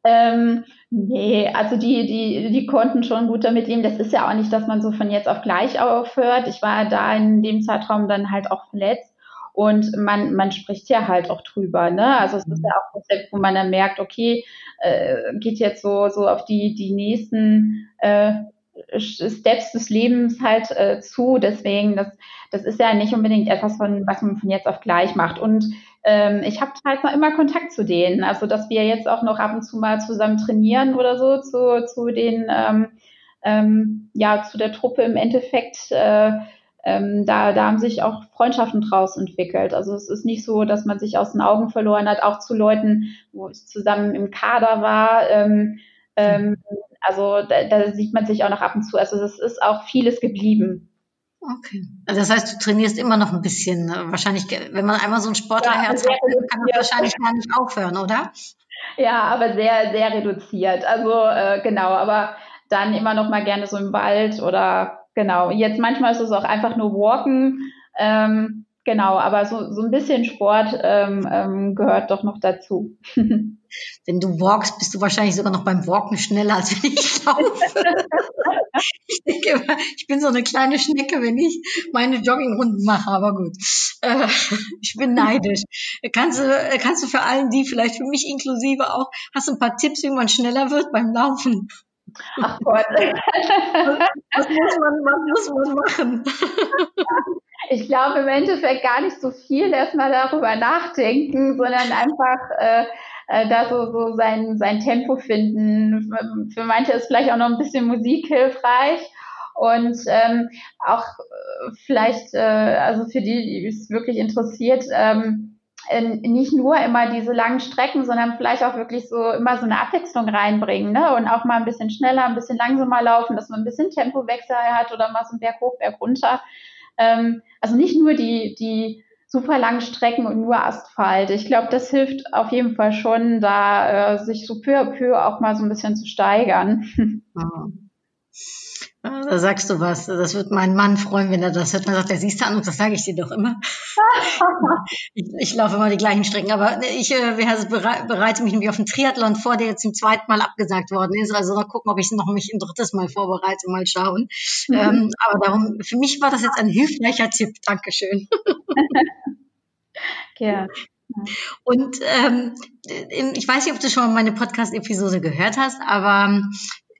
Ähm, nee, also die, die, die konnten schon gut damit leben. Das ist ja auch nicht, dass man so von jetzt auf gleich aufhört. Ich war da in dem Zeitraum dann halt auch verletzt. Und man, man spricht ja halt auch drüber, ne? Also es ist ja auch selbst, wo man dann merkt, okay, äh, geht jetzt so, so auf die, die nächsten äh, Steps des Lebens halt äh, zu. Deswegen, das, das ist ja nicht unbedingt etwas, von, was man von jetzt auf gleich macht. Und ähm, ich habe halt noch immer Kontakt zu denen. Also, dass wir jetzt auch noch ab und zu mal zusammen trainieren oder so zu, zu den, ähm, ähm, ja, zu der Truppe im Endeffekt. Äh, ähm, da, da haben sich auch Freundschaften draus entwickelt. Also es ist nicht so, dass man sich aus den Augen verloren hat, auch zu Leuten, wo es zusammen im Kader war. Ähm, ähm, also da, da sieht man sich auch noch ab und zu. Also es ist auch vieles geblieben. Okay. Also das heißt, du trainierst immer noch ein bisschen. Ne? Wahrscheinlich, wenn man einmal so ein Sportlerherz ja, hat, kann man wahrscheinlich gar nicht aufhören, oder? Ja, aber sehr, sehr reduziert. Also äh, genau, aber dann immer noch mal gerne so im Wald oder genau. Jetzt manchmal ist es auch einfach nur Walken. Ähm, genau, aber so, so ein bisschen Sport ähm, ähm, gehört doch noch dazu. wenn du walkst, bist du wahrscheinlich sogar noch beim Walken schneller, als wenn ich laufe. ich denke immer, ich bin so eine kleine Schnecke, wenn ich meine Joggingrunden mache, aber gut. Äh, ich bin neidisch. Kannst du, kannst du für allen, die vielleicht für mich inklusive auch, hast du ein paar Tipps, wie man schneller wird beim Laufen? Ach Gott. Was muss man, was muss man machen? Ich glaube im Endeffekt gar nicht so viel erstmal darüber nachdenken, sondern einfach äh, äh, da so, so sein, sein Tempo finden. Für manche ist vielleicht auch noch ein bisschen Musik hilfreich. Und ähm, auch äh, vielleicht, äh, also für die, die es wirklich interessiert, ähm, nicht nur immer diese langen Strecken, sondern vielleicht auch wirklich so immer so eine Abwechslung reinbringen, ne? Und auch mal ein bisschen schneller, ein bisschen langsamer laufen, dass man ein bisschen Tempowechsel hat oder mal so ein Berg hoch, Berg runter. Ähm, also nicht nur die, die super langen Strecken und nur Asphalt. Ich glaube, das hilft auf jeden Fall schon, da äh, sich so peu à peu auch mal so ein bisschen zu steigern. Da sagst du was. Das wird mein Mann freuen, wenn er das hört. Man sagt, der siehst du an und das sage ich dir doch immer. ich, ich, laufe immer die gleichen Strecken. Aber ich äh, bereite mich nämlich auf einen Triathlon vor, der jetzt zum zweiten Mal abgesagt worden ist. Also mal gucken, ob ich noch mich ein drittes Mal vorbereite, mal schauen. Mhm. Ähm, aber darum, für mich war das jetzt ein hilfreicher Tipp. Dankeschön. ja. Und ähm, ich weiß nicht, ob du schon mal meine Podcast-Episode gehört hast, aber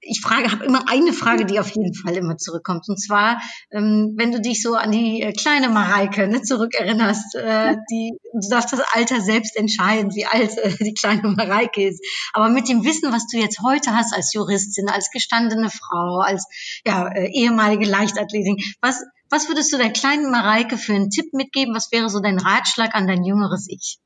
ich frage, habe immer eine Frage, die auf jeden Fall immer zurückkommt. Und zwar, ähm, wenn du dich so an die äh, kleine Mareike ne, zurückerinnerst, äh, die, du darfst das Alter selbst entscheiden, wie alt äh, die kleine Mareike ist. Aber mit dem Wissen, was du jetzt heute hast als Juristin, als gestandene Frau, als ja, äh, ehemalige Leichtathletin, was, was würdest du der kleinen Mareike für einen Tipp mitgeben? Was wäre so dein Ratschlag an dein jüngeres Ich?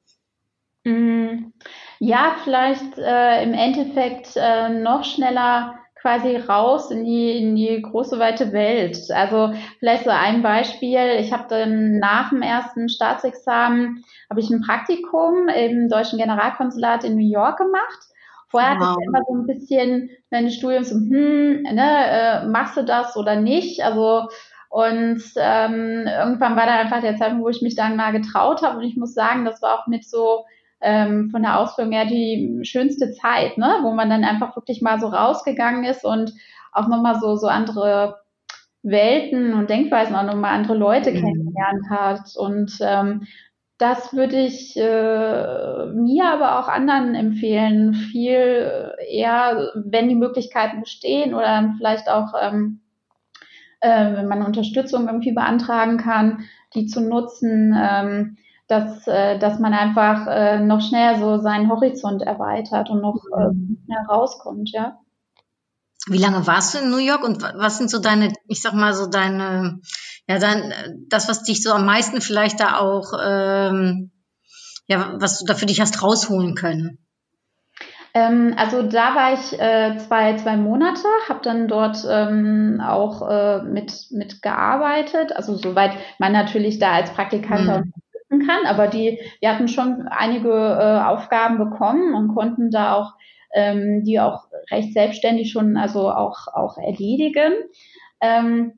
Mm, ja, vielleicht äh, im Endeffekt äh, noch schneller quasi raus in die, in die große weite Welt. Also vielleicht so ein Beispiel. Ich habe dann nach dem ersten Staatsexamen habe ich ein Praktikum im deutschen Generalkonsulat in New York gemacht. Vorher wow. hatte ich immer so ein bisschen meine Studium so, hm, ne, äh, machst du das oder nicht? Also und ähm, irgendwann war da einfach der Zeitpunkt, wo ich mich dann mal getraut habe. Und ich muss sagen, das war auch mit so ähm, von der Ausbildung her die schönste Zeit, ne? wo man dann einfach wirklich mal so rausgegangen ist und auch nochmal so, so andere Welten und Denkweisen, auch nochmal andere Leute mhm. kennengelernt hat. Und ähm, das würde ich äh, mir, aber auch anderen empfehlen, viel eher, wenn die Möglichkeiten bestehen oder vielleicht auch, ähm, äh, wenn man Unterstützung irgendwie beantragen kann, die zu nutzen. Ähm, dass, äh, dass man einfach äh, noch schneller so seinen Horizont erweitert und noch äh, mhm. rauskommt, ja. Wie lange warst du in New York und was sind so deine, ich sag mal so deine, ja dann das, was dich so am meisten vielleicht da auch, ähm, ja, was du da für dich hast rausholen können? Ähm, also da war ich äh, zwei, zwei Monate, habe dann dort ähm, auch äh, mit, mit gearbeitet. Also soweit man natürlich da als Praktikant mhm kann, aber die, die hatten schon einige äh, Aufgaben bekommen und konnten da auch ähm, die auch recht selbstständig schon also auch, auch erledigen. Ähm,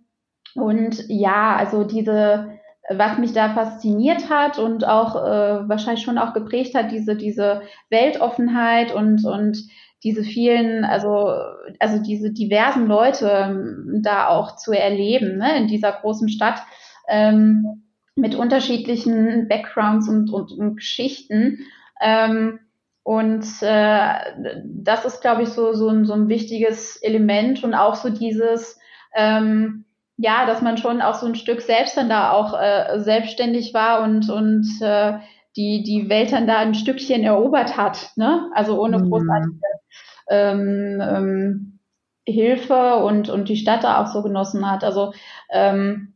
und ja, also diese, was mich da fasziniert hat und auch äh, wahrscheinlich schon auch geprägt hat, diese, diese Weltoffenheit und, und diese vielen, also, also diese diversen Leute ähm, da auch zu erleben, ne, in dieser großen Stadt. Ähm, mit unterschiedlichen Backgrounds und, und, und Geschichten. Ähm, und äh, das ist, glaube ich, so, so, ein, so ein wichtiges Element und auch so dieses, ähm, ja, dass man schon auch so ein Stück selbst dann da auch äh, selbstständig war und, und äh, die, die Welt dann da ein Stückchen erobert hat, ne? Also ohne mhm. großartige ähm, ähm, Hilfe und, und die Stadt da auch so genossen hat. Also ähm,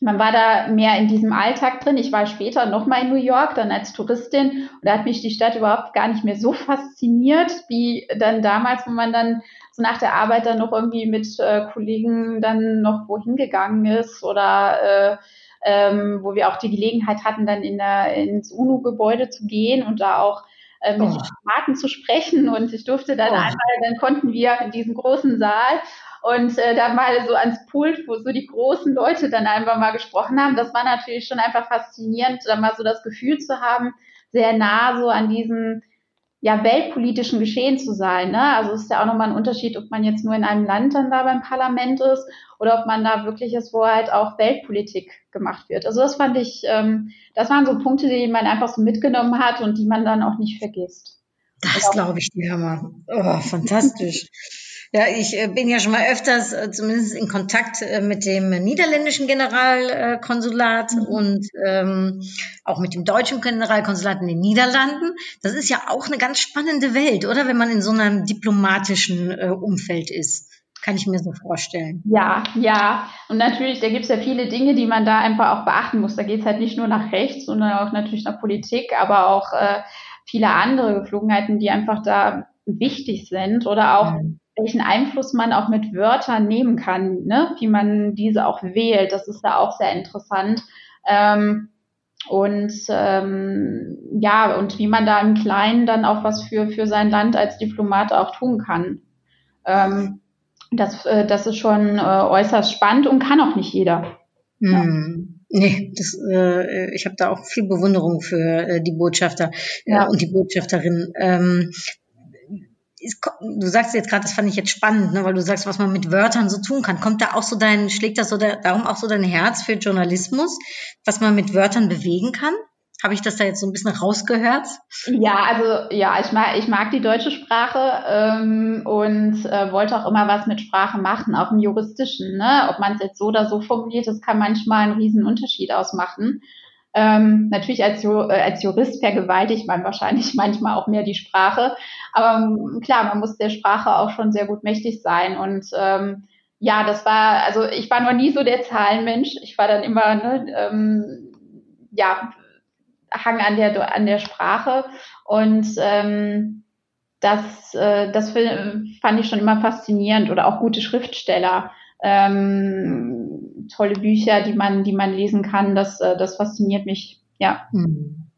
man war da mehr in diesem Alltag drin. Ich war später nochmal in New York, dann als Touristin. Und da hat mich die Stadt überhaupt gar nicht mehr so fasziniert, wie dann damals, wo man dann so nach der Arbeit dann noch irgendwie mit äh, Kollegen dann noch wohin gegangen ist oder äh, ähm, wo wir auch die Gelegenheit hatten, dann in der, ins UNO-Gebäude zu gehen und da auch äh, mit oh. Marken zu sprechen. Und ich durfte dann oh. einmal, dann konnten wir in diesem großen Saal und äh, da mal so ans Pult, wo so die großen Leute dann einfach mal gesprochen haben. Das war natürlich schon einfach faszinierend, da mal so das Gefühl zu haben, sehr nah so an diesem ja, weltpolitischen Geschehen zu sein. Ne? Also es ist ja auch nochmal ein Unterschied, ob man jetzt nur in einem Land dann da beim Parlament ist oder ob man da wirklich ist, wo halt auch Weltpolitik gemacht wird. Also das fand ich, ähm, das waren so Punkte, die man einfach so mitgenommen hat und die man dann auch nicht vergisst. Das glaube ich dir, Hammer. Oh, fantastisch. Ja, ich äh, bin ja schon mal öfters äh, zumindest in Kontakt äh, mit dem niederländischen Generalkonsulat mhm. und ähm, auch mit dem deutschen Generalkonsulat in den Niederlanden. Das ist ja auch eine ganz spannende Welt, oder? Wenn man in so einem diplomatischen äh, Umfeld ist. Kann ich mir so vorstellen. Ja, ja. Und natürlich, da gibt es ja viele Dinge, die man da einfach auch beachten muss. Da geht es halt nicht nur nach rechts, sondern auch natürlich nach Politik, aber auch äh, viele andere Geflogenheiten, die einfach da wichtig sind oder auch mhm welchen Einfluss man auch mit Wörtern nehmen kann, ne? wie man diese auch wählt. Das ist da auch sehr interessant. Ähm, und ähm, ja, und wie man da im Kleinen dann auch was für, für sein Land als Diplomat auch tun kann. Ähm, das, äh, das ist schon äh, äußerst spannend und kann auch nicht jeder. Hm. Nee, das, äh, ich habe da auch viel Bewunderung für äh, die Botschafter äh, ja. und die Botschafterin. Ähm, du sagst jetzt gerade, das fand ich jetzt spannend, ne, weil du sagst, was man mit Wörtern so tun kann. Kommt da auch so dein, schlägt das so da, darum auch so dein Herz für Journalismus, was man mit Wörtern bewegen kann? Habe ich das da jetzt so ein bisschen rausgehört? Ja, also ja, ich mag, ich mag die deutsche Sprache ähm, und äh, wollte auch immer was mit Sprache machen, auch im juristischen. Ne? Ob man es jetzt so oder so formuliert, das kann manchmal einen riesen Unterschied ausmachen. Ähm, natürlich als, äh, als Jurist vergewaltigt man wahrscheinlich manchmal auch mehr die Sprache. Aber ähm, klar, man muss der Sprache auch schon sehr gut mächtig sein. Und ähm, ja, das war, also ich war noch nie so der Zahlenmensch. Ich war dann immer, ne, ähm, ja, hang an der, an der Sprache. Und ähm, das, äh, das fand ich schon immer faszinierend. Oder auch gute Schriftsteller. Ähm, tolle Bücher, die man, die man lesen kann. Das, äh, das fasziniert mich, ja. Hm.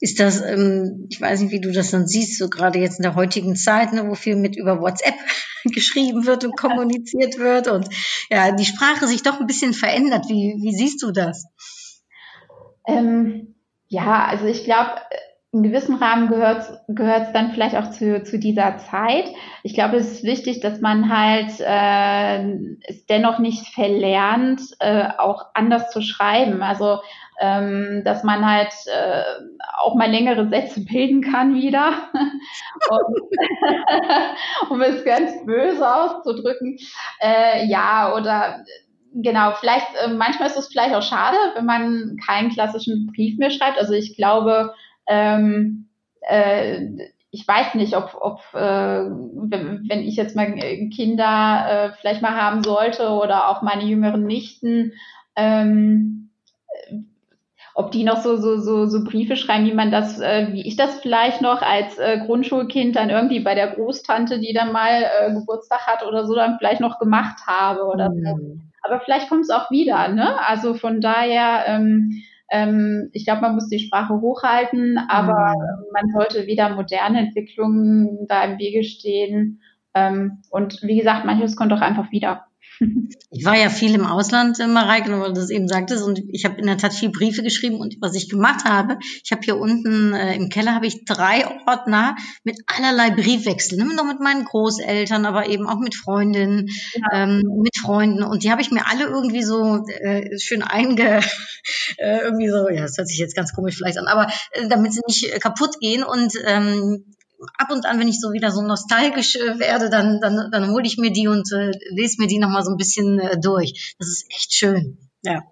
Ist das, ähm, ich weiß nicht, wie du das dann siehst, so gerade jetzt in der heutigen Zeit, ne, wo viel mit über WhatsApp geschrieben wird und kommuniziert wird und ja, die Sprache sich doch ein bisschen verändert. Wie, wie siehst du das? Ähm, ja, also ich glaube, in gewissem Rahmen gehört es dann vielleicht auch zu, zu dieser Zeit. Ich glaube, es ist wichtig, dass man halt äh, es dennoch nicht verlernt, äh, auch anders zu schreiben. Also ähm, dass man halt äh, auch mal längere Sätze bilden kann wieder, um, um es ganz böse auszudrücken. Äh, ja, oder genau, vielleicht, äh, manchmal ist es vielleicht auch schade, wenn man keinen klassischen Brief mehr schreibt. Also ich glaube, ähm, äh, ich weiß nicht, ob, ob äh, wenn ich jetzt mal Kinder äh, vielleicht mal haben sollte oder auch meine jüngeren Nichten, ähm, ob die noch so, so, so, so Briefe schreiben, wie man das, äh, wie ich das vielleicht noch als äh, Grundschulkind dann irgendwie bei der Großtante, die dann mal äh, Geburtstag hat oder so, dann vielleicht noch gemacht habe oder mhm. so. Aber vielleicht kommt es auch wieder, ne? Also von daher, ähm, ähm, ich glaube, man muss die Sprache hochhalten, aber mhm. man sollte wieder moderne Entwicklungen da im Wege stehen. Ähm, und wie gesagt, manches kommt auch einfach wieder. Ich war ja viel im Ausland, Mareike, weil du das eben sagtest, und ich habe in der Tat viel Briefe geschrieben und was ich gemacht habe, ich habe hier unten äh, im Keller habe ich drei Ordner mit allerlei Briefwechseln, ne? noch mit meinen Großeltern, aber eben auch mit Freundinnen, ja. ähm, mit Freunden und die habe ich mir alle irgendwie so äh, schön einge, äh, irgendwie so, ja, das hört sich jetzt ganz komisch vielleicht an, aber äh, damit sie nicht äh, kaputt gehen und ähm, ab und an, wenn ich so wieder so nostalgisch äh, werde, dann, dann, dann hole ich mir die und äh, lese mir die nochmal so ein bisschen äh, durch. Das ist echt schön. Ja.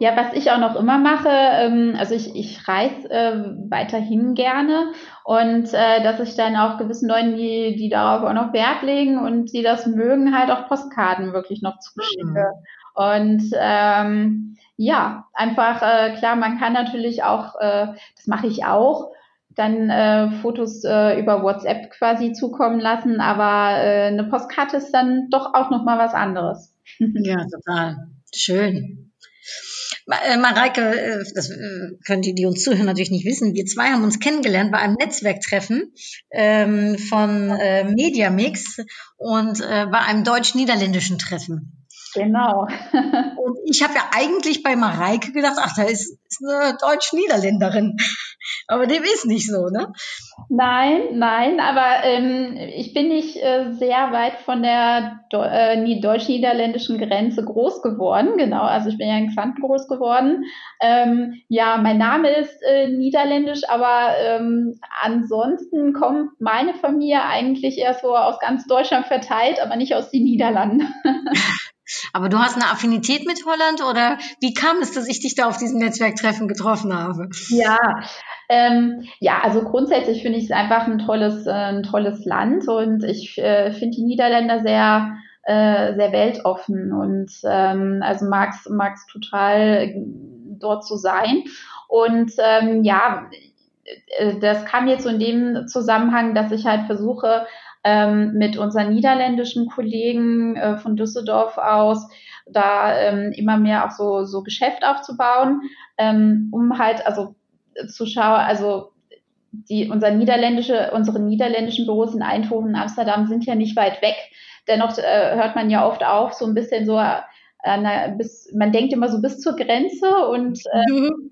Ja, was ich auch noch immer mache, ähm, also ich, ich reise äh, weiterhin gerne und äh, dass ich dann auch gewissen Leuten, die, die darauf auch noch Wert legen und die das mögen, halt auch Postkarten wirklich noch zuschicke. Mhm. Und ähm, ja, einfach, äh, klar, man kann natürlich auch, äh, das mache ich auch, dann äh, Fotos äh, über WhatsApp quasi zukommen lassen, aber äh, eine Postkarte ist dann doch auch noch mal was anderes. ja, total schön. Äh, Mareike, äh, das äh, können die, die uns zuhören, natürlich nicht wissen. Wir zwei haben uns kennengelernt bei einem Netzwerktreffen ähm, von äh, Mediamix und äh, bei einem deutsch-niederländischen Treffen. Genau. Ich habe ja eigentlich bei Mareike gedacht, ach, da ist, ist eine Deutsch-Niederländerin. Aber dem ist nicht so, ne? Nein, nein, aber ähm, ich bin nicht äh, sehr weit von der äh, deutsch-niederländischen Grenze groß geworden. Genau, also ich bin ja in Xanten groß geworden. Ähm, ja, mein Name ist äh, niederländisch, aber ähm, ansonsten kommt meine Familie eigentlich eher so aus ganz Deutschland verteilt, aber nicht aus den Niederlanden. Aber du hast eine Affinität mit Holland oder wie kam es, dass ich dich da auf diesem Netzwerktreffen getroffen habe? Ja, ähm, ja, also grundsätzlich finde ich es einfach ein tolles, äh, ein tolles Land und ich äh, finde die Niederländer sehr, äh, sehr weltoffen und ähm, also mag es total äh, dort zu sein. Und ähm, ja, äh, das kam jetzt so in dem Zusammenhang, dass ich halt versuche, ähm, mit unseren niederländischen Kollegen äh, von Düsseldorf aus da ähm, immer mehr auch so, so Geschäft aufzubauen, ähm, um halt also zu schauen, also die, unser niederländische, unsere niederländischen Büros in Eindhoven und Amsterdam sind ja nicht weit weg. Dennoch äh, hört man ja oft auf, so ein bisschen so, äh, bis, man denkt immer so bis zur Grenze und äh, mhm.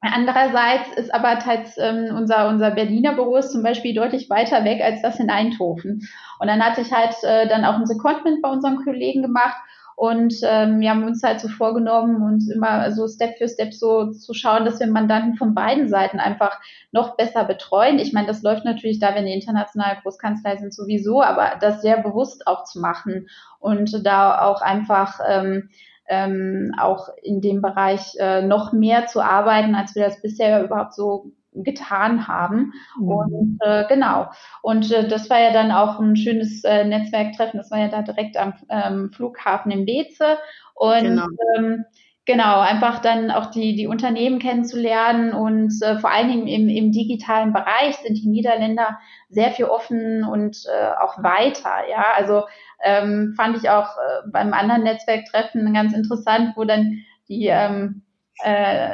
Andererseits ist aber teils ähm, unser, unser Berliner Büro ist zum Beispiel deutlich weiter weg als das in Eindhoven. Und dann hatte ich halt äh, dann auch ein Secondment bei unseren Kollegen gemacht und ähm, wir haben uns halt so vorgenommen, uns immer so Step für Step so zu schauen, dass wir Mandanten von beiden Seiten einfach noch besser betreuen. Ich meine, das läuft natürlich da, wenn die internationale Großkanzlei sind sowieso, aber das sehr bewusst auch zu machen und da auch einfach ähm, ähm, auch in dem Bereich äh, noch mehr zu arbeiten, als wir das bisher überhaupt so getan haben. Mhm. Und äh, genau. Und äh, das war ja dann auch ein schönes äh, Netzwerktreffen. Das war ja da direkt am ähm, Flughafen in Beze. Und genau. ähm, Genau, einfach dann auch die, die Unternehmen kennenzulernen und äh, vor allen Dingen im, im digitalen Bereich sind die Niederländer sehr viel offen und äh, auch weiter. Ja, also ähm, fand ich auch äh, beim anderen Netzwerktreffen ganz interessant, wo dann die ähm, äh,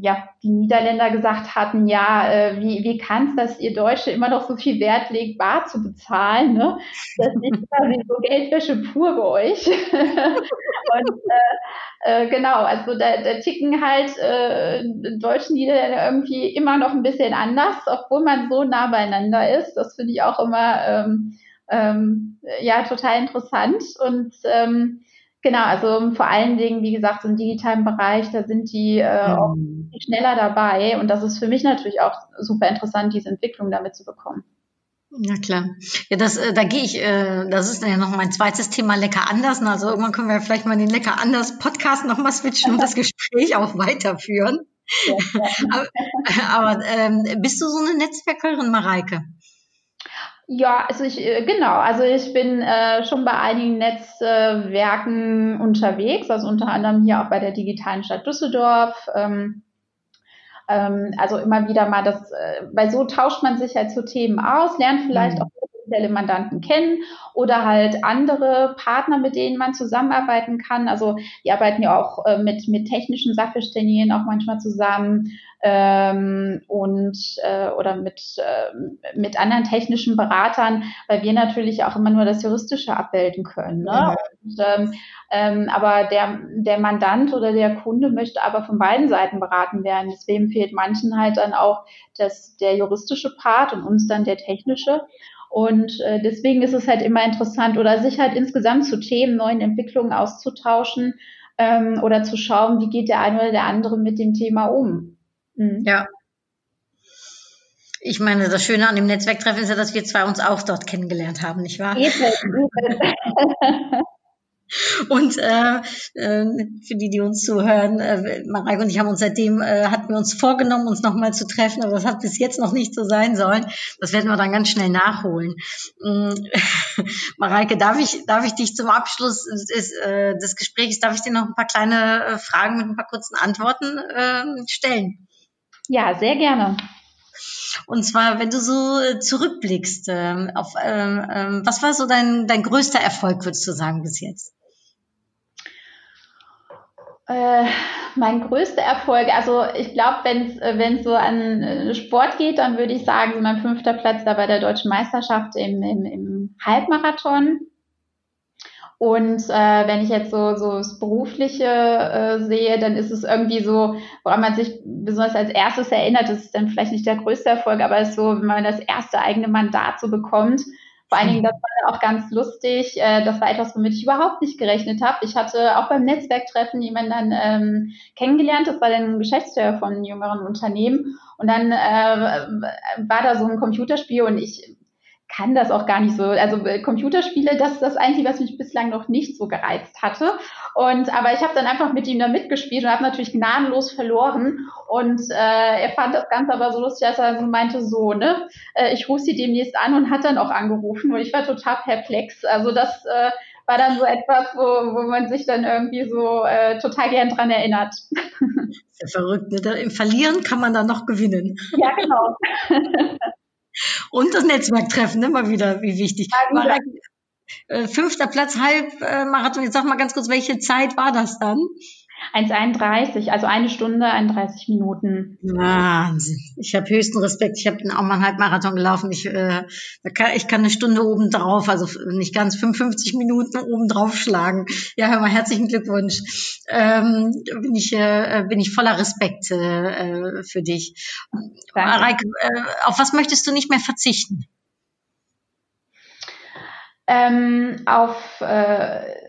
ja, die Niederländer gesagt hatten, ja, äh, wie, wie kann es, dass ihr Deutsche immer noch so viel Wert legt, bar zu bezahlen, ne? Das ist quasi so Geldwäsche pur bei euch. Und äh, äh, genau, also da, da ticken halt äh, deutschen Niederländer irgendwie immer noch ein bisschen anders, obwohl man so nah beieinander ist. Das finde ich auch immer ähm, ähm, ja total interessant. Und ähm, Genau, also vor allen Dingen, wie gesagt, so im digitalen Bereich, da sind die äh, mhm. auch schneller dabei und das ist für mich natürlich auch super interessant, diese Entwicklung damit zu bekommen. Ja klar. Ja, das, äh, da gehe ich, äh, das ist dann ja noch mein zweites Thema lecker anders. Also irgendwann können wir vielleicht mal den lecker anders Podcast nochmal switchen und das Gespräch auch weiterführen. Ja, ja. aber, aber ähm, bist du so eine Netzwerkerin, Mareike? Ja, also ich, äh, genau, also ich bin äh, schon bei einigen Netzwerken unterwegs, also unter anderem hier auch bei der digitalen Stadt Düsseldorf. Ähm, ähm, also immer wieder mal das, äh, weil so tauscht man sich halt zu Themen aus, lernt vielleicht mhm. auch potenzielle Mandanten kennen oder halt andere Partner, mit denen man zusammenarbeiten kann. Also die arbeiten ja auch äh, mit, mit technischen Sachverständigen auch manchmal zusammen ähm, und äh, oder mit, äh, mit anderen technischen Beratern, weil wir natürlich auch immer nur das Juristische abbilden können. Ne? Ja. Und, ähm, ähm, aber der, der Mandant oder der Kunde möchte aber von beiden Seiten beraten werden. Deswegen fehlt manchen halt dann auch das, der juristische Part und uns dann der technische. Und äh, deswegen ist es halt immer interessant oder sich halt insgesamt zu Themen, neuen Entwicklungen auszutauschen ähm, oder zu schauen, wie geht der eine oder der andere mit dem Thema um. Mhm. Ja. Ich meine, das Schöne an dem Netzwerktreffen ist ja, dass wir zwei uns auch dort kennengelernt haben, nicht wahr? Und äh, äh, für die, die uns zuhören, äh, Mareike und ich haben uns seitdem, äh, hatten wir uns vorgenommen, uns nochmal zu treffen, aber das hat bis jetzt noch nicht so sein sollen. Das werden wir dann ganz schnell nachholen. Ähm, Mareike, darf ich, darf ich dich zum Abschluss des, äh, des Gesprächs, darf ich dir noch ein paar kleine äh, Fragen mit ein paar kurzen Antworten äh, stellen? Ja, sehr gerne. Und zwar, wenn du so äh, zurückblickst, ähm, auf ähm, ähm, was war so dein, dein größter Erfolg, würdest du sagen, bis jetzt? Äh, mein größter Erfolg, also ich glaube, wenn es äh, so an äh, Sport geht, dann würde ich sagen, mein fünfter Platz da bei der deutschen Meisterschaft im, im, im Halbmarathon. Und äh, wenn ich jetzt so, so das Berufliche äh, sehe, dann ist es irgendwie so, woran man sich besonders als erstes erinnert, das ist dann vielleicht nicht der größte Erfolg, aber es ist so, wenn man das erste eigene Mandat so bekommt. Vor allen Dingen, das war auch ganz lustig. Äh, das war etwas, womit ich überhaupt nicht gerechnet habe. Ich hatte auch beim Netzwerktreffen jemanden dann ähm, kennengelernt. Das war dann ein Geschäftsführer von einem jüngeren Unternehmen. Und dann äh, war da so ein Computerspiel und ich kann das auch gar nicht so. Also äh, Computerspiele, das ist das Einzige, was mich bislang noch nicht so gereizt hatte. Und aber ich habe dann einfach mit ihm da mitgespielt und habe natürlich gnadenlos verloren. Und äh, er fand das Ganze aber so lustig, dass er so meinte, so, ne, äh, ich rufe sie demnächst an und hat dann auch angerufen und ich war total perplex. Also das äh, war dann so etwas, wo, wo man sich dann irgendwie so äh, total gern dran erinnert. Sehr verrückt, ne? Im Verlieren kann man dann noch gewinnen. Ja, genau. Und das Netzwerktreffen, immer ne, wieder, wie wichtig. Ja, äh, fünfter Platz, Halbmarathon. Jetzt sag mal ganz kurz, welche Zeit war das dann? 1,31, also eine Stunde, 31 Minuten. Wahnsinn. Ich habe höchsten Respekt. Ich habe auch mal einen Halbmarathon gelaufen. Ich, äh, kann, ich kann eine Stunde oben drauf, also nicht ganz 55 Minuten oben drauf schlagen. Ja, hör mal, herzlichen Glückwunsch. Ähm, bin, ich, äh, bin ich voller Respekt äh, für dich. Reike, äh, auf was möchtest du nicht mehr verzichten? Ähm, auf äh,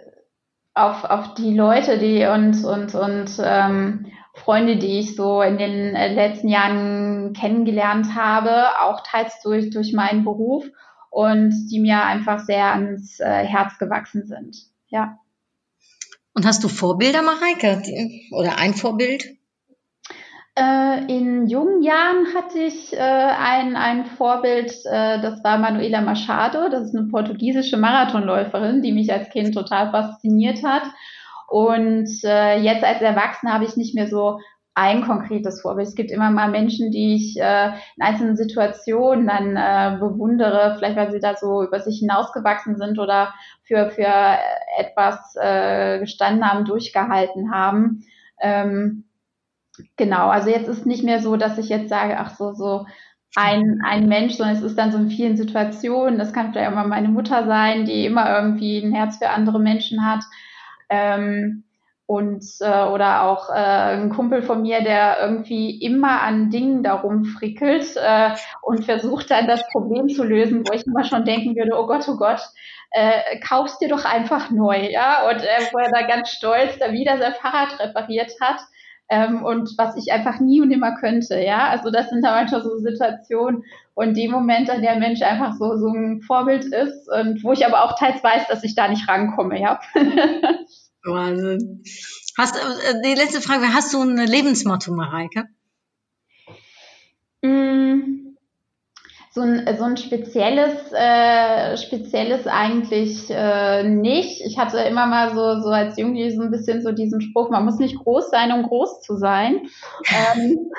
auf, auf die Leute, die und, und, und ähm, Freunde, die ich so in den äh, letzten Jahren kennengelernt habe, auch teils durch, durch meinen Beruf und die mir einfach sehr ans äh, Herz gewachsen sind. Ja. Und hast du Vorbilder, Mareike? Oder ein Vorbild? Äh, in jungen Jahren hatte ich äh, ein, ein Vorbild, äh, das war Manuela Machado. Das ist eine portugiesische Marathonläuferin, die mich als Kind total fasziniert hat. Und jetzt als Erwachsene habe ich nicht mehr so ein konkretes Vorbild. Es gibt immer mal Menschen, die ich äh, in einzelnen Situationen dann äh, bewundere, vielleicht weil sie da so über sich hinausgewachsen sind oder für, für etwas äh, gestanden haben, durchgehalten haben. Ähm, Genau, also jetzt ist nicht mehr so, dass ich jetzt sage, ach so, so ein, ein Mensch, sondern es ist dann so in vielen Situationen. Das kann vielleicht auch mal meine Mutter sein, die immer irgendwie ein Herz für andere Menschen hat. Ähm, und äh, oder auch äh, ein Kumpel von mir, der irgendwie immer an Dingen darum frickelt äh, und versucht dann das Problem zu lösen, wo ich immer schon denken würde, oh Gott, oh Gott, äh, kaufst dir doch einfach neu, ja, und äh, wo er da ganz stolz da wieder sein Fahrrad repariert hat ähm, und was ich einfach nie und nimmer könnte. Ja, also das sind da manchmal so Situationen und dem Moment, an der Mensch einfach so, so ein Vorbild ist und wo ich aber auch teils weiß, dass ich da nicht rankomme. Ja. Wahnsinn. Hast, äh, die letzte Frage, hast du ein Lebensmotto, Mareike? Mm so ein, so ein spezielles, äh, spezielles eigentlich äh, nicht. Ich hatte immer mal so, so als Jugendliche so ein bisschen so diesen Spruch, man muss nicht groß sein, um groß zu sein. Ähm,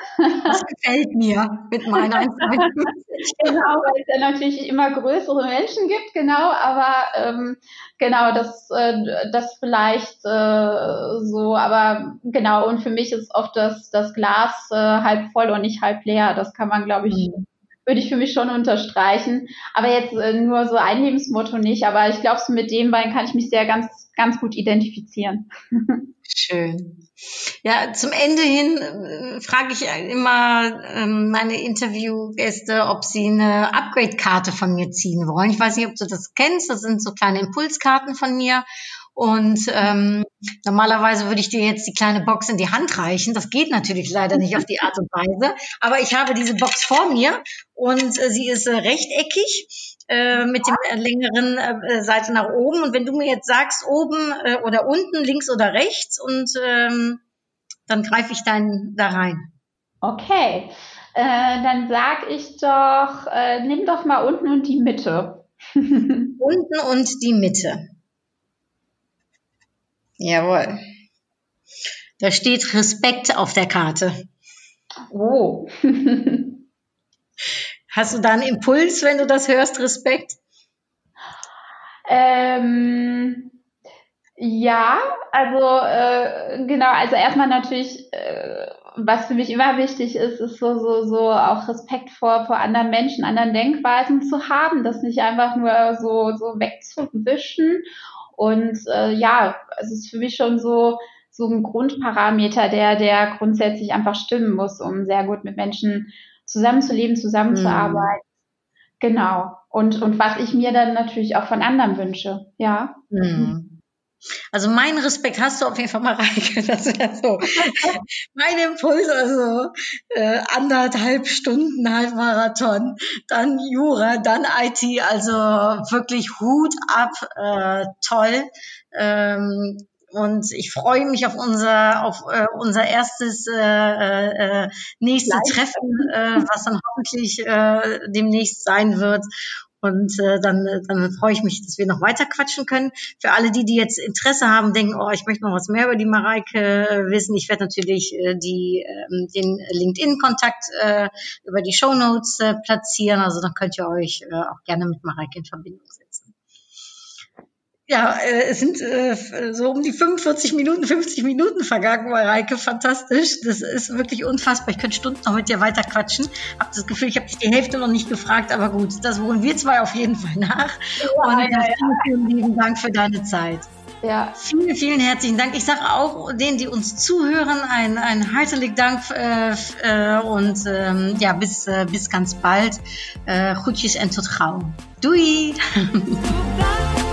das gefällt mir mit meinen 1,52. genau, weil es ja natürlich immer größere Menschen gibt, genau, aber ähm, genau, das, äh, das vielleicht äh, so, aber genau, und für mich ist oft das, das Glas äh, halb voll und nicht halb leer. Das kann man, glaube ich, mhm würde ich für mich schon unterstreichen. Aber jetzt äh, nur so ein Lebensmotto nicht. Aber ich glaube, so mit dem beiden kann ich mich sehr ganz, ganz gut identifizieren. Schön. Ja, zum Ende hin äh, frage ich immer ähm, meine Interviewgäste, ob sie eine Upgrade-Karte von mir ziehen wollen. Ich weiß nicht, ob du das kennst. Das sind so kleine Impulskarten von mir. Und ähm, normalerweise würde ich dir jetzt die kleine Box in die Hand reichen. Das geht natürlich leider nicht auf die Art und Weise. Aber ich habe diese Box vor mir und äh, sie ist äh, rechteckig äh, mit dem äh, längeren äh, Seite nach oben. Und wenn du mir jetzt sagst, oben äh, oder unten, links oder rechts, und ähm, dann greife ich dann da rein. Okay, äh, dann sag ich doch, äh, nimm doch mal unten und die Mitte. unten und die Mitte. Jawohl. Da steht Respekt auf der Karte. Oh. Hast du da einen Impuls, wenn du das hörst, Respekt? Ähm, ja, also äh, genau, also erstmal natürlich, äh, was für mich immer wichtig ist, ist so, so, so auch Respekt vor, vor anderen Menschen, anderen Denkweisen zu haben, das nicht einfach nur so, so wegzuwischen und äh, ja, es ist für mich schon so, so ein Grundparameter, der, der grundsätzlich einfach stimmen muss, um sehr gut mit Menschen zusammenzuleben, zusammenzuarbeiten. Mhm. Genau. Und, und was ich mir dann natürlich auch von anderen wünsche, ja. Mhm. Also mein Respekt hast du auf jeden Fall mal Reike. Das wäre so mein Impuls, also äh, anderthalb Stunden Halbmarathon, dann Jura, dann IT, also wirklich Hut ab, äh, toll. Ähm, und ich freue mich auf unser auf äh, unser erstes äh, äh, nächste Treffen, äh, was dann hoffentlich äh, demnächst sein wird. Und äh, dann, dann freue ich mich, dass wir noch weiter quatschen können. Für alle die, die jetzt Interesse haben, denken, oh, ich möchte noch was mehr über die Mareike wissen. Ich werde natürlich äh, die, äh, den LinkedIn-Kontakt äh, über die Show Notes äh, platzieren. Also dann könnt ihr euch äh, auch gerne mit Mareike in Verbindung setzen. Ja, äh, es sind äh, so um die 45 Minuten, 50 Minuten vergangen, Mareike. Fantastisch. Das ist wirklich unfassbar. Ich könnte Stunden noch mit dir weiter quatschen. Hab das Gefühl, ich habe dich die Hälfte noch nicht gefragt, aber gut, das holen wir zwei auf jeden Fall nach. Ja, Und ja, ja. vielen, vielen lieben Dank für deine Zeit. Ja. Vielen, vielen herzlichen Dank. Ich sage auch denen, die uns zuhören, ein, ein herzlichen Dank äh, äh, und ähm, ja, bis, äh, bis ganz bald. Äh, Groetjes en tot gauw. Doei!